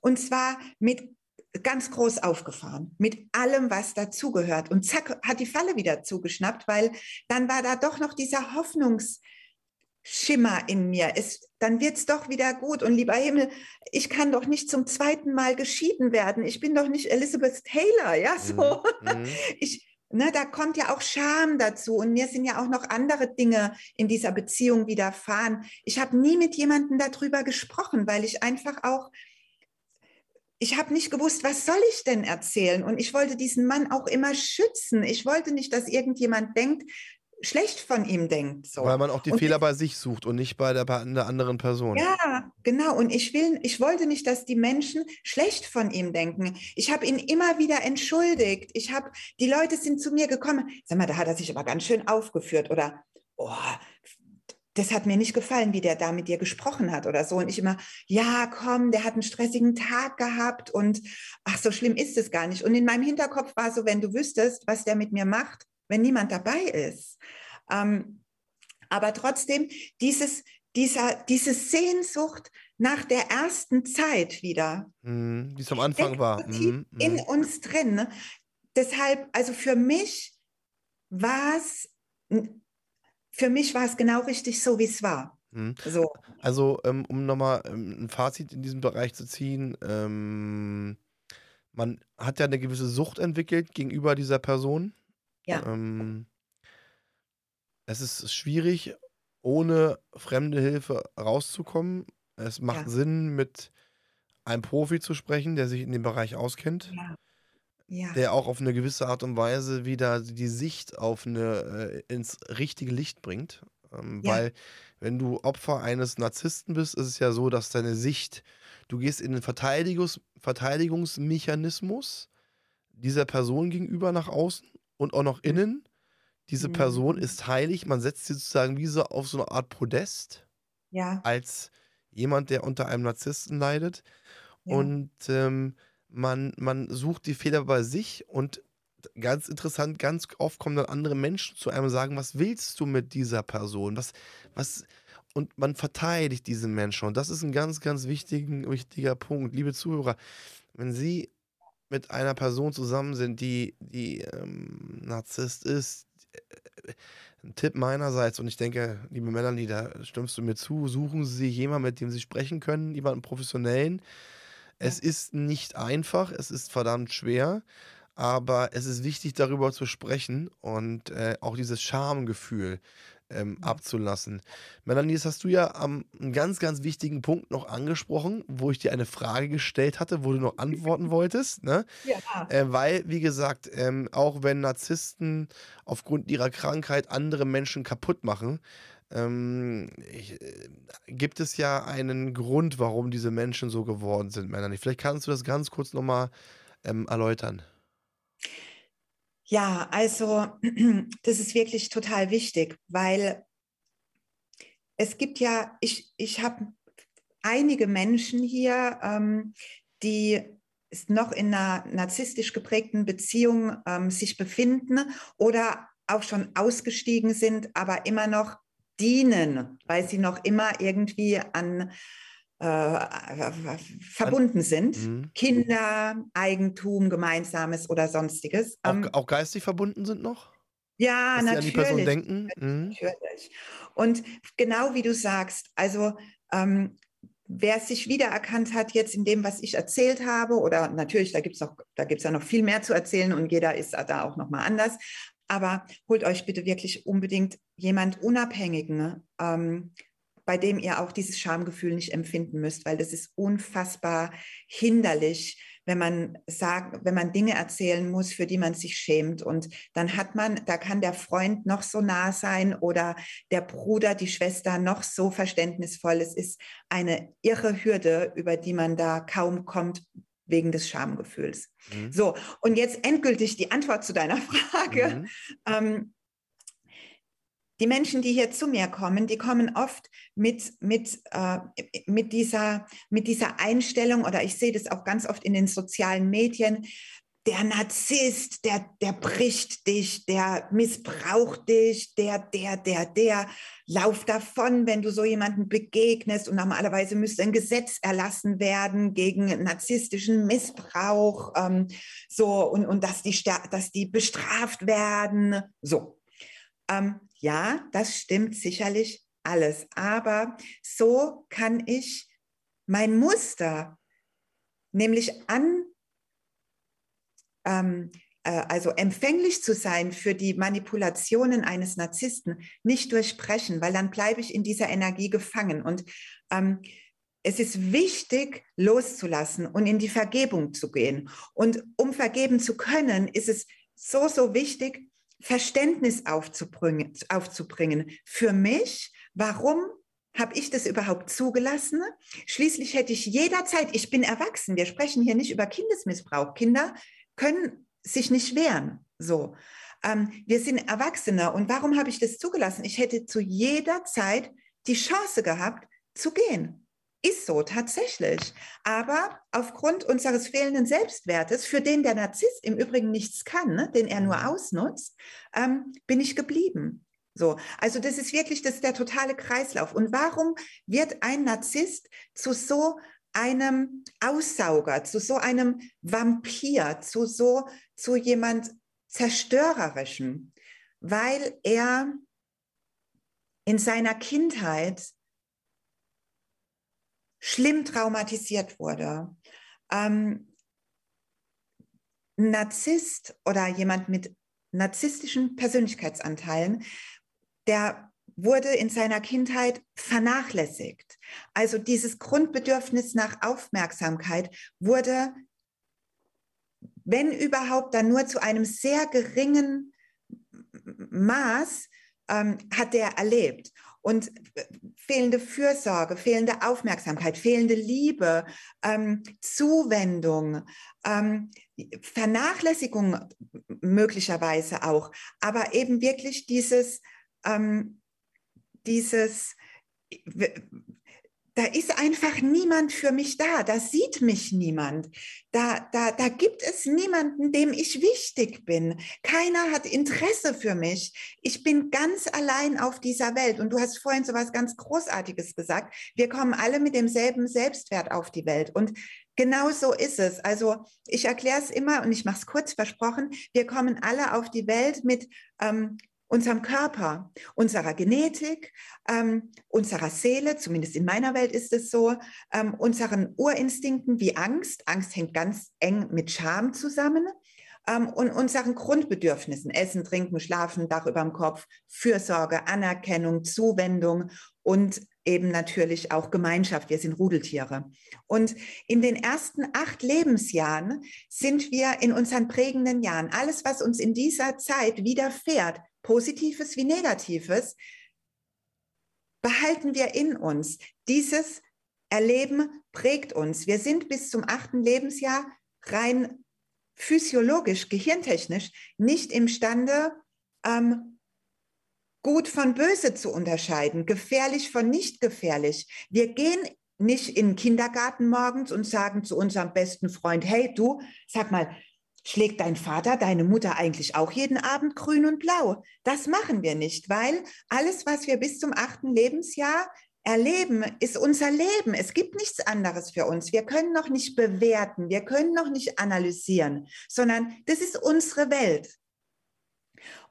und zwar mit ganz groß aufgefahren mit allem, was dazugehört. Und zack, hat die Falle wieder zugeschnappt, weil dann war da doch noch dieser Hoffnungsschimmer in mir. Es, dann wird es doch wieder gut. Und lieber Himmel, ich kann doch nicht zum zweiten Mal geschieden werden. Ich bin doch nicht Elizabeth Taylor, ja, mhm, so. Mhm. Ich, Ne, da kommt ja auch Scham dazu und mir sind ja auch noch andere Dinge in dieser Beziehung widerfahren. Ich habe nie mit jemandem darüber gesprochen, weil ich einfach auch ich habe nicht gewusst, was soll ich denn erzählen? Und ich wollte diesen Mann auch immer schützen. Ich wollte nicht, dass irgendjemand denkt, schlecht von ihm denkt. So. Weil man auch die und Fehler bei sich sucht und nicht bei der, bei der anderen Person. Ja, genau. Und ich will, ich wollte nicht, dass die Menschen schlecht von ihm denken. Ich habe ihn immer wieder entschuldigt. Ich habe, die Leute sind zu mir gekommen. Sag mal, da hat er sich aber ganz schön aufgeführt oder, oh, das hat mir nicht gefallen, wie der da mit dir gesprochen hat oder so. Und ich immer, ja, komm, der hat einen stressigen Tag gehabt und ach, so schlimm ist es gar nicht. Und in meinem Hinterkopf war so, wenn du wüsstest, was der mit mir macht, wenn niemand dabei ist. Ähm, aber trotzdem, dieses, dieser, diese Sehnsucht nach der ersten Zeit wieder. Mhm, wie es am Anfang war. Mhm, in mhm. uns drin. Ne? Deshalb, also für mich war es für mich war es genau richtig so, wie es war. Mhm. So. Also, ähm, um nochmal ähm, ein Fazit in diesem Bereich zu ziehen, ähm, man hat ja eine gewisse Sucht entwickelt gegenüber dieser Person. Ja. Ähm, es ist schwierig, ohne fremde Hilfe rauszukommen. Es macht ja. Sinn, mit einem Profi zu sprechen, der sich in dem Bereich auskennt. Ja ja. der auch auf eine gewisse Art und Weise wieder die Sicht auf eine, äh, ins richtige Licht bringt. Ähm, ja. Weil, wenn du Opfer eines Narzissten bist, ist es ja so, dass deine Sicht, du gehst in den Verteidigungs Verteidigungsmechanismus dieser Person gegenüber nach außen und auch nach innen. Diese Person mhm. ist heilig, man setzt sie sozusagen wie so auf so eine Art Podest. Ja. Als jemand, der unter einem Narzissten leidet. Ja. Und ähm, man, man sucht die Fehler bei sich und ganz interessant, ganz oft kommen dann andere Menschen zu einem und sagen, was willst du mit dieser Person? Was, was, und man verteidigt diesen Menschen. Und das ist ein ganz, ganz wichtigen, wichtiger Punkt. Liebe Zuhörer, wenn Sie mit einer Person zusammen sind, die, die ähm, Narzisst ist, äh, ein Tipp meinerseits, und ich denke, liebe Melanie, da stimmst du mir zu, suchen Sie jemanden, mit dem Sie sprechen können, jemanden professionellen, es ist nicht einfach, es ist verdammt schwer, aber es ist wichtig, darüber zu sprechen und äh, auch dieses Schamgefühl ähm, abzulassen. Melanie, das hast du ja am einen ganz, ganz wichtigen Punkt noch angesprochen, wo ich dir eine Frage gestellt hatte, wo du noch antworten wolltest. Ne? Ja. Äh, weil, wie gesagt, ähm, auch wenn Narzissten aufgrund ihrer Krankheit andere Menschen kaputt machen, ähm, ich, äh, gibt es ja einen Grund, warum diese Menschen so geworden sind, Melanie. Vielleicht kannst du das ganz kurz nochmal ähm, erläutern. Ja, also das ist wirklich total wichtig, weil es gibt ja, ich, ich habe einige Menschen hier, ähm, die noch in einer narzisstisch geprägten Beziehung ähm, sich befinden oder auch schon ausgestiegen sind, aber immer noch dienen, weil sie noch immer irgendwie an äh, verbunden sind. Mhm. Kinder, Eigentum, Gemeinsames oder sonstiges. Auch, ähm, auch geistig verbunden sind noch? Ja, Dass natürlich. an die Person denken? Mhm. Natürlich. Und genau wie du sagst, also ähm, wer sich wiedererkannt hat jetzt in dem, was ich erzählt habe, oder natürlich, da gibt es da gibt's ja noch viel mehr zu erzählen und jeder ist da auch nochmal anders. Aber holt euch bitte wirklich unbedingt jemand Unabhängigen, ähm, bei dem ihr auch dieses Schamgefühl nicht empfinden müsst, weil das ist unfassbar hinderlich, wenn man sagt, wenn man Dinge erzählen muss, für die man sich schämt. Und dann hat man, da kann der Freund noch so nah sein oder der Bruder, die Schwester noch so verständnisvoll. Es ist eine irre Hürde, über die man da kaum kommt, wegen des Schamgefühls. Mhm. So, und jetzt endgültig die Antwort zu deiner Frage. Mhm. Ähm, die Menschen, die hier zu mir kommen, die kommen oft mit, mit, äh, mit, dieser, mit dieser Einstellung, oder ich sehe das auch ganz oft in den sozialen Medien, der Narzisst, der, der bricht dich, der missbraucht dich, der, der, der, der, lauf davon, wenn du so jemanden begegnest. Und normalerweise müsste ein Gesetz erlassen werden gegen narzisstischen Missbrauch, ähm, so, und, und dass die, dass die bestraft werden. So. Ähm, ja, das stimmt sicherlich alles. Aber so kann ich mein Muster, nämlich an ähm, äh, also empfänglich zu sein für die Manipulationen eines Narzissten, nicht durchbrechen, weil dann bleibe ich in dieser Energie gefangen. Und ähm, es ist wichtig, loszulassen und in die Vergebung zu gehen. Und um vergeben zu können, ist es so, so wichtig, Verständnis aufzubringen, aufzubringen für mich, warum habe ich das überhaupt zugelassen? Schließlich hätte ich jederzeit, ich bin erwachsen, wir sprechen hier nicht über Kindesmissbrauch. Kinder können sich nicht wehren. So. Ähm, wir sind Erwachsene. Und warum habe ich das zugelassen? Ich hätte zu jeder Zeit die Chance gehabt, zu gehen. Ist so tatsächlich. Aber aufgrund unseres fehlenden Selbstwertes, für den der Narzisst im Übrigen nichts kann, ne, den er nur ausnutzt, ähm, bin ich geblieben. So, also das ist wirklich das ist der totale Kreislauf. Und warum wird ein Narzisst zu so einem Aussauger, zu so einem Vampir, zu so zu jemand zerstörerischem? Weil er in seiner Kindheit schlimm traumatisiert wurde. Ähm, Narzisst oder jemand mit narzisstischen Persönlichkeitsanteilen der wurde in seiner Kindheit vernachlässigt. Also dieses Grundbedürfnis nach Aufmerksamkeit wurde, wenn überhaupt, dann nur zu einem sehr geringen Maß ähm, hat er erlebt. Und fehlende Fürsorge, fehlende Aufmerksamkeit, fehlende Liebe, ähm, Zuwendung, ähm, Vernachlässigung möglicherweise auch, aber eben wirklich dieses ähm, dieses, da ist einfach niemand für mich da, da sieht mich niemand, da, da, da gibt es niemanden, dem ich wichtig bin. Keiner hat Interesse für mich. Ich bin ganz allein auf dieser Welt. Und du hast vorhin so was ganz Großartiges gesagt. Wir kommen alle mit demselben Selbstwert auf die Welt. Und Genau so ist es. Also ich erkläre es immer und ich mache es kurz versprochen. Wir kommen alle auf die Welt mit ähm, unserem Körper, unserer Genetik, ähm, unserer Seele, zumindest in meiner Welt ist es so, ähm, unseren Urinstinkten wie Angst. Angst hängt ganz eng mit Scham zusammen. Ähm, und unseren Grundbedürfnissen, Essen, Trinken, Schlafen, Dach über dem Kopf, Fürsorge, Anerkennung, Zuwendung und eben natürlich auch Gemeinschaft. Wir sind Rudeltiere. Und in den ersten acht Lebensjahren sind wir in unseren prägenden Jahren. Alles, was uns in dieser Zeit widerfährt, Positives wie Negatives, behalten wir in uns. Dieses Erleben prägt uns. Wir sind bis zum achten Lebensjahr rein physiologisch, gehirntechnisch nicht imstande, ähm, gut von böse zu unterscheiden, gefährlich von nicht gefährlich. Wir gehen nicht in den Kindergarten morgens und sagen zu unserem besten Freund, hey du, sag mal, Schlägt dein Vater deine Mutter eigentlich auch jeden Abend grün und blau? Das machen wir nicht, weil alles, was wir bis zum achten Lebensjahr erleben, ist unser Leben. Es gibt nichts anderes für uns. Wir können noch nicht bewerten, wir können noch nicht analysieren, sondern das ist unsere Welt.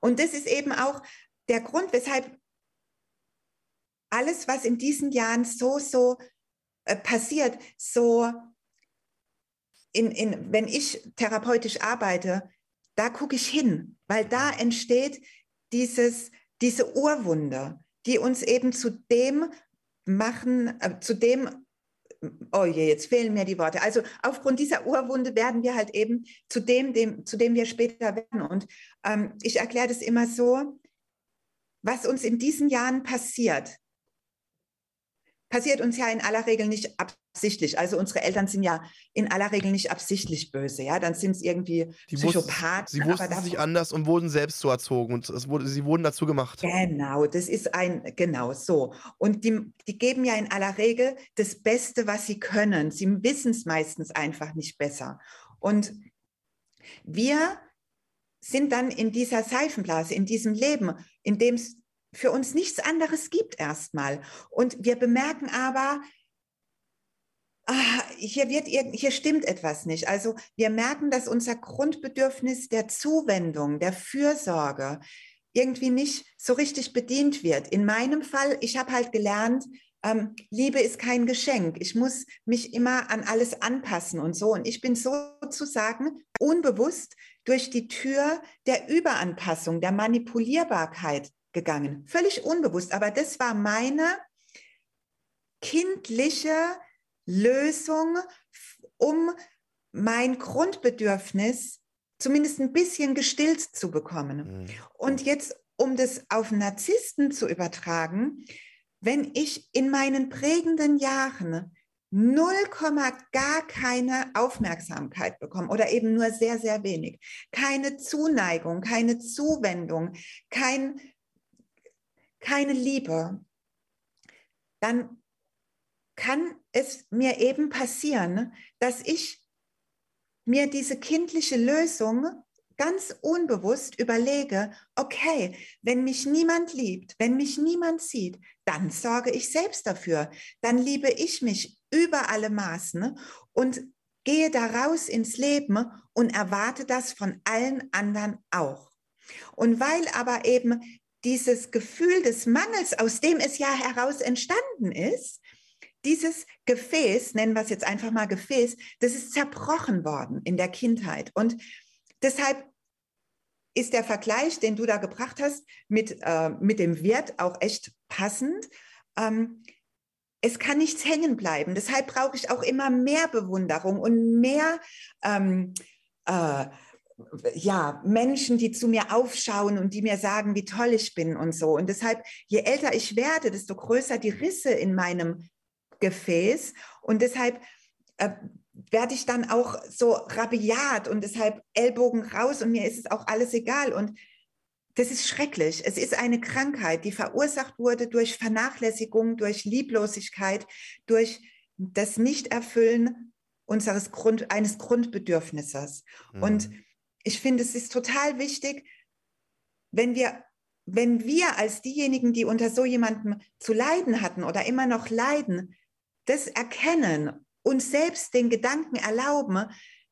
Und das ist eben auch der Grund, weshalb alles, was in diesen Jahren so, so äh, passiert, so in, in, wenn ich therapeutisch arbeite, da gucke ich hin, weil da entsteht dieses, diese Urwunde, die uns eben zu dem machen, äh, zu dem, oh je, jetzt fehlen mir die Worte. Also aufgrund dieser Urwunde werden wir halt eben zu dem, dem zu dem wir später werden. Und ähm, ich erkläre das immer so, was uns in diesen Jahren passiert, passiert uns ja in aller Regel nicht absichtlich. Also unsere Eltern sind ja in aller Regel nicht absichtlich böse, ja. Dann sind es irgendwie die Psychopathen. sie wussten aber sich anders und wurden selbst so erzogen und es wurde, sie wurden dazu gemacht. Genau, das ist ein, genau so. Und die, die geben ja in aller Regel das Beste, was sie können. Sie wissen es meistens einfach nicht besser. Und wir sind dann in dieser Seifenblase, in diesem Leben, in dem es für uns nichts anderes gibt erstmal. Und wir bemerken aber, ah, hier, wird, hier stimmt etwas nicht. Also wir merken, dass unser Grundbedürfnis der Zuwendung, der Fürsorge irgendwie nicht so richtig bedient wird. In meinem Fall, ich habe halt gelernt, ähm, Liebe ist kein Geschenk. Ich muss mich immer an alles anpassen und so. Und ich bin sozusagen unbewusst durch die Tür der Überanpassung, der Manipulierbarkeit gegangen. Völlig unbewusst, aber das war meine kindliche Lösung, um mein Grundbedürfnis zumindest ein bisschen gestillt zu bekommen. Mhm. Und jetzt, um das auf Narzissten zu übertragen, wenn ich in meinen prägenden Jahren 0, gar keine Aufmerksamkeit bekomme oder eben nur sehr, sehr wenig, keine Zuneigung, keine Zuwendung, kein, keine Liebe, dann kann es mir eben passieren, dass ich mir diese kindliche Lösung ganz unbewusst überlege, okay, wenn mich niemand liebt, wenn mich niemand sieht, dann sorge ich selbst dafür. Dann liebe ich mich über alle Maßen und gehe daraus ins Leben und erwarte das von allen anderen auch. Und weil aber eben dieses Gefühl des Mangels, aus dem es ja heraus entstanden ist, dieses Gefäß, nennen wir es jetzt einfach mal Gefäß, das ist zerbrochen worden in der Kindheit. Und deshalb ist der Vergleich, den du da gebracht hast, mit, äh, mit dem Wirt auch echt passend. Ähm, es kann nichts hängen bleiben. Deshalb brauche ich auch immer mehr Bewunderung und mehr ähm, äh, ja, Menschen, die zu mir aufschauen und die mir sagen, wie toll ich bin und so. Und deshalb, je älter ich werde, desto größer die Risse in meinem Gefäß. Und deshalb äh, werde ich dann auch so rabiat und deshalb Ellbogen raus und mir ist es auch alles egal. Und das ist schrecklich. Es ist eine Krankheit, die verursacht wurde durch Vernachlässigung, durch Lieblosigkeit, durch das Nichterfüllen unseres Grund, eines Grundbedürfnisses. Mhm. Und ich finde, es ist total wichtig, wenn wir, wenn wir als diejenigen, die unter so jemandem zu leiden hatten oder immer noch leiden, das erkennen, uns selbst den Gedanken erlauben,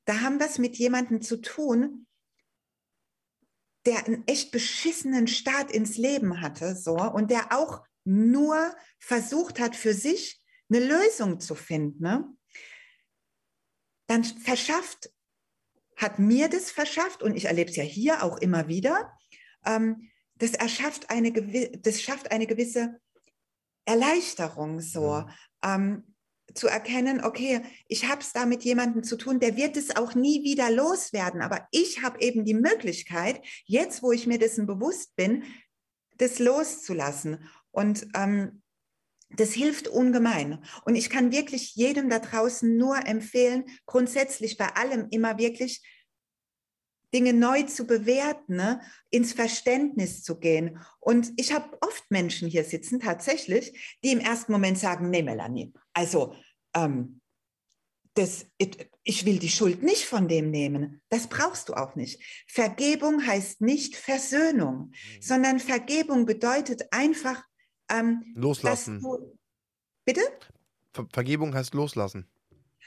da haben wir es mit jemandem zu tun, der einen echt beschissenen Start ins Leben hatte, so, und der auch nur versucht hat, für sich eine Lösung zu finden, ne? dann verschafft, hat mir das verschafft, und ich erlebe es ja hier auch immer wieder, ähm, das erschafft eine, das schafft eine gewisse Erleichterung so. Ähm, zu erkennen, okay, ich habe es da mit jemandem zu tun, der wird es auch nie wieder loswerden, aber ich habe eben die Möglichkeit, jetzt, wo ich mir dessen bewusst bin, das loszulassen. Und ähm, das hilft ungemein. Und ich kann wirklich jedem da draußen nur empfehlen, grundsätzlich bei allem immer wirklich Dinge neu zu bewerten, ne? ins Verständnis zu gehen. Und ich habe oft Menschen hier sitzen, tatsächlich, die im ersten Moment sagen, nee, Melanie, also ähm, das, ich will die Schuld nicht von dem nehmen. Das brauchst du auch nicht. Vergebung heißt nicht Versöhnung, mhm. sondern Vergebung bedeutet einfach ähm, loslassen. Du, bitte? Ver Vergebung heißt loslassen.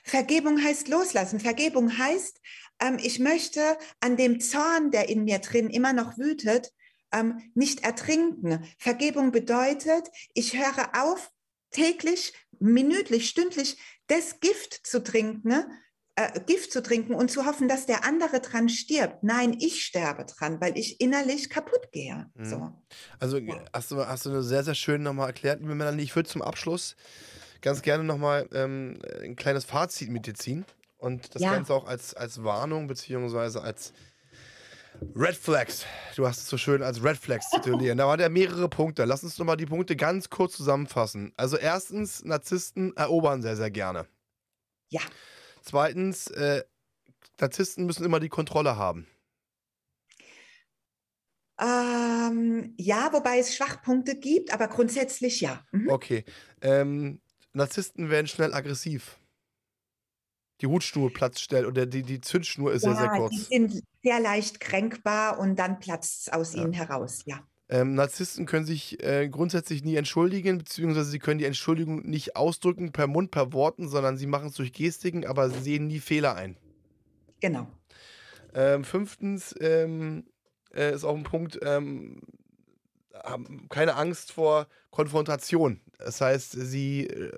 Vergebung heißt loslassen. Vergebung heißt, ähm, ich möchte an dem Zorn, der in mir drin immer noch wütet, ähm, nicht ertrinken. Vergebung bedeutet, ich höre auf, täglich, minütlich, stündlich das Gift zu trinken, ne? Äh, Gift zu trinken und zu hoffen, dass der andere dran stirbt. Nein, ich sterbe dran, weil ich innerlich kaputt gehe. Mhm. So. Also hast du, hast du sehr, sehr schön nochmal erklärt, liebe Melanie. Ich würde zum Abschluss ganz gerne nochmal ähm, ein kleines Fazit mit dir ziehen und das ja. Ganze auch als, als Warnung beziehungsweise als Red Flags. Du hast es so schön als Red Flags titulieren. Da waren ja mehrere Punkte. Lass uns nochmal die Punkte ganz kurz zusammenfassen. Also erstens, Narzissten erobern sehr, sehr gerne. Ja. Zweitens, äh, Narzissten müssen immer die Kontrolle haben. Ähm, ja, wobei es Schwachpunkte gibt, aber grundsätzlich ja. Mhm. Okay. Ähm, Narzissten werden schnell aggressiv die Hutschnur platzt schnell oder die, die Zündschnur ist ja, sehr, sehr kurz. Die sind sehr leicht kränkbar und dann platzt es aus ja. ihnen heraus, ja. Ähm, Narzissten können sich äh, grundsätzlich nie entschuldigen, beziehungsweise sie können die Entschuldigung nicht ausdrücken per Mund, per Worten, sondern sie machen es durch Gestiken, aber sie sehen nie Fehler ein. Genau. Ähm, fünftens ähm, äh, ist auch ein Punkt, ähm, haben keine Angst vor Konfrontation. Das heißt, sie äh,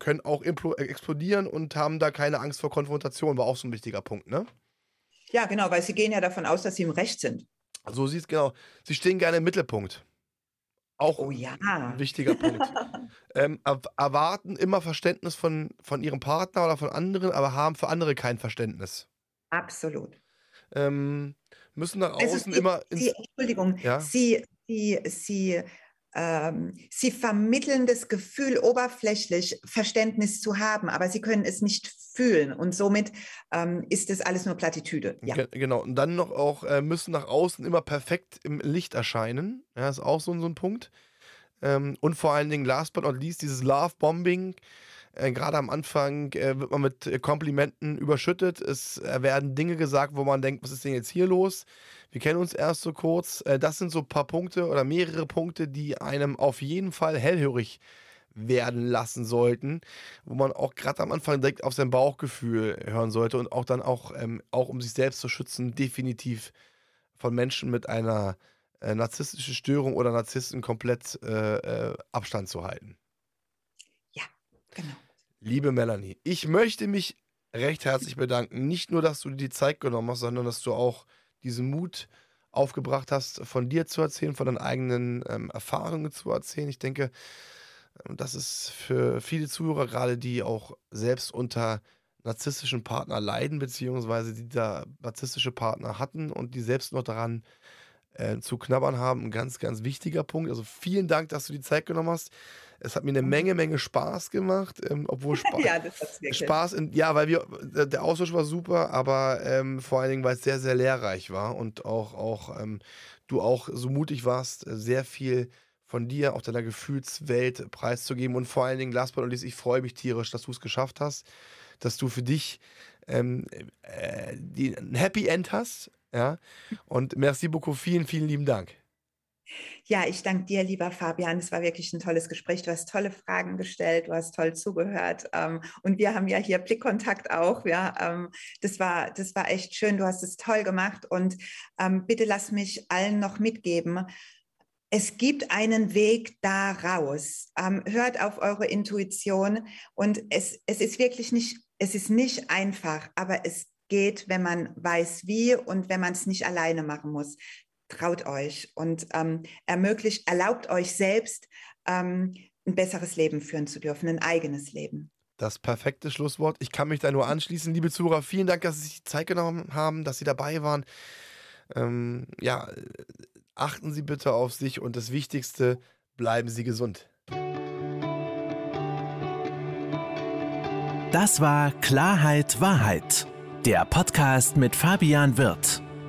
können auch explodieren und haben da keine Angst vor Konfrontation, war auch so ein wichtiger Punkt, ne? Ja, genau, weil sie gehen ja davon aus, dass sie im Recht sind. So sieht es genau. Sie stehen gerne im Mittelpunkt. Auch oh, ja. ein wichtiger Punkt. ähm, erwarten immer Verständnis von, von ihrem Partner oder von anderen, aber haben für andere kein Verständnis. Absolut. Ähm, müssen nach außen also sie, immer. Sie, Entschuldigung, ja? sie, sie, sie ähm, sie vermitteln das Gefühl, oberflächlich Verständnis zu haben, aber sie können es nicht fühlen. Und somit ähm, ist das alles nur Plattitüde. Ja. genau. Und dann noch auch äh, müssen nach außen immer perfekt im Licht erscheinen. Ja, ist auch so, so ein Punkt. Ähm, und vor allen Dingen, last but not least, dieses Love-Bombing. Äh, Gerade am Anfang äh, wird man mit äh, Komplimenten überschüttet. Es äh, werden Dinge gesagt, wo man denkt, was ist denn jetzt hier los? Wir kennen uns erst so kurz. Äh, das sind so ein paar Punkte oder mehrere Punkte, die einem auf jeden Fall hellhörig werden lassen sollten, wo man auch gerade am Anfang direkt auf sein Bauchgefühl hören sollte und auch dann auch, ähm, auch um sich selbst zu schützen, definitiv von Menschen mit einer äh, narzisstischen Störung oder Narzissten komplett äh, Abstand zu halten. Ja, genau. Liebe Melanie, ich möchte mich recht herzlich bedanken. Nicht nur, dass du dir die Zeit genommen hast, sondern dass du auch diesen Mut aufgebracht hast, von dir zu erzählen, von deinen eigenen ähm, Erfahrungen zu erzählen. Ich denke, ähm, das ist für viele Zuhörer, gerade die auch selbst unter narzisstischen Partner leiden, beziehungsweise die da narzisstische Partner hatten und die selbst noch daran äh, zu knabbern haben, ein ganz, ganz wichtiger Punkt. Also vielen Dank, dass du die Zeit genommen hast. Es hat mir eine Menge, Menge Spaß gemacht, ähm, obwohl Spa ja, Spaß, in, ja, weil wir, der Austausch war super, aber ähm, vor allen Dingen, weil es sehr, sehr lehrreich war und auch, auch ähm, du auch so mutig warst, äh, sehr viel von dir, auch deiner Gefühlswelt preiszugeben. Und vor allen Dingen, last but not least, ich freue mich tierisch, dass du es geschafft hast, dass du für dich ähm, äh, die, ein Happy End hast, ja, und merci beaucoup, vielen, vielen lieben Dank. Ja, ich danke dir, lieber Fabian. Es war wirklich ein tolles Gespräch. Du hast tolle Fragen gestellt, du hast toll zugehört. Ähm, und wir haben ja hier Blickkontakt auch. Ja, ähm, das war, das war echt schön. Du hast es toll gemacht. Und ähm, bitte lass mich allen noch mitgeben. Es gibt einen Weg da raus. hört auf eure Intuition. Und es, es ist wirklich nicht, es ist nicht einfach, aber es geht, wenn man weiß wie und wenn man es nicht alleine machen muss traut euch und ähm, ermöglicht, erlaubt euch selbst ähm, ein besseres Leben führen zu dürfen, ein eigenes Leben. Das perfekte Schlusswort. Ich kann mich da nur anschließen, liebe Zuhörer. Vielen Dank, dass Sie sich Zeit genommen haben, dass Sie dabei waren. Ähm, ja, achten Sie bitte auf sich und das Wichtigste, bleiben Sie gesund. Das war Klarheit Wahrheit, der Podcast mit Fabian Wirth.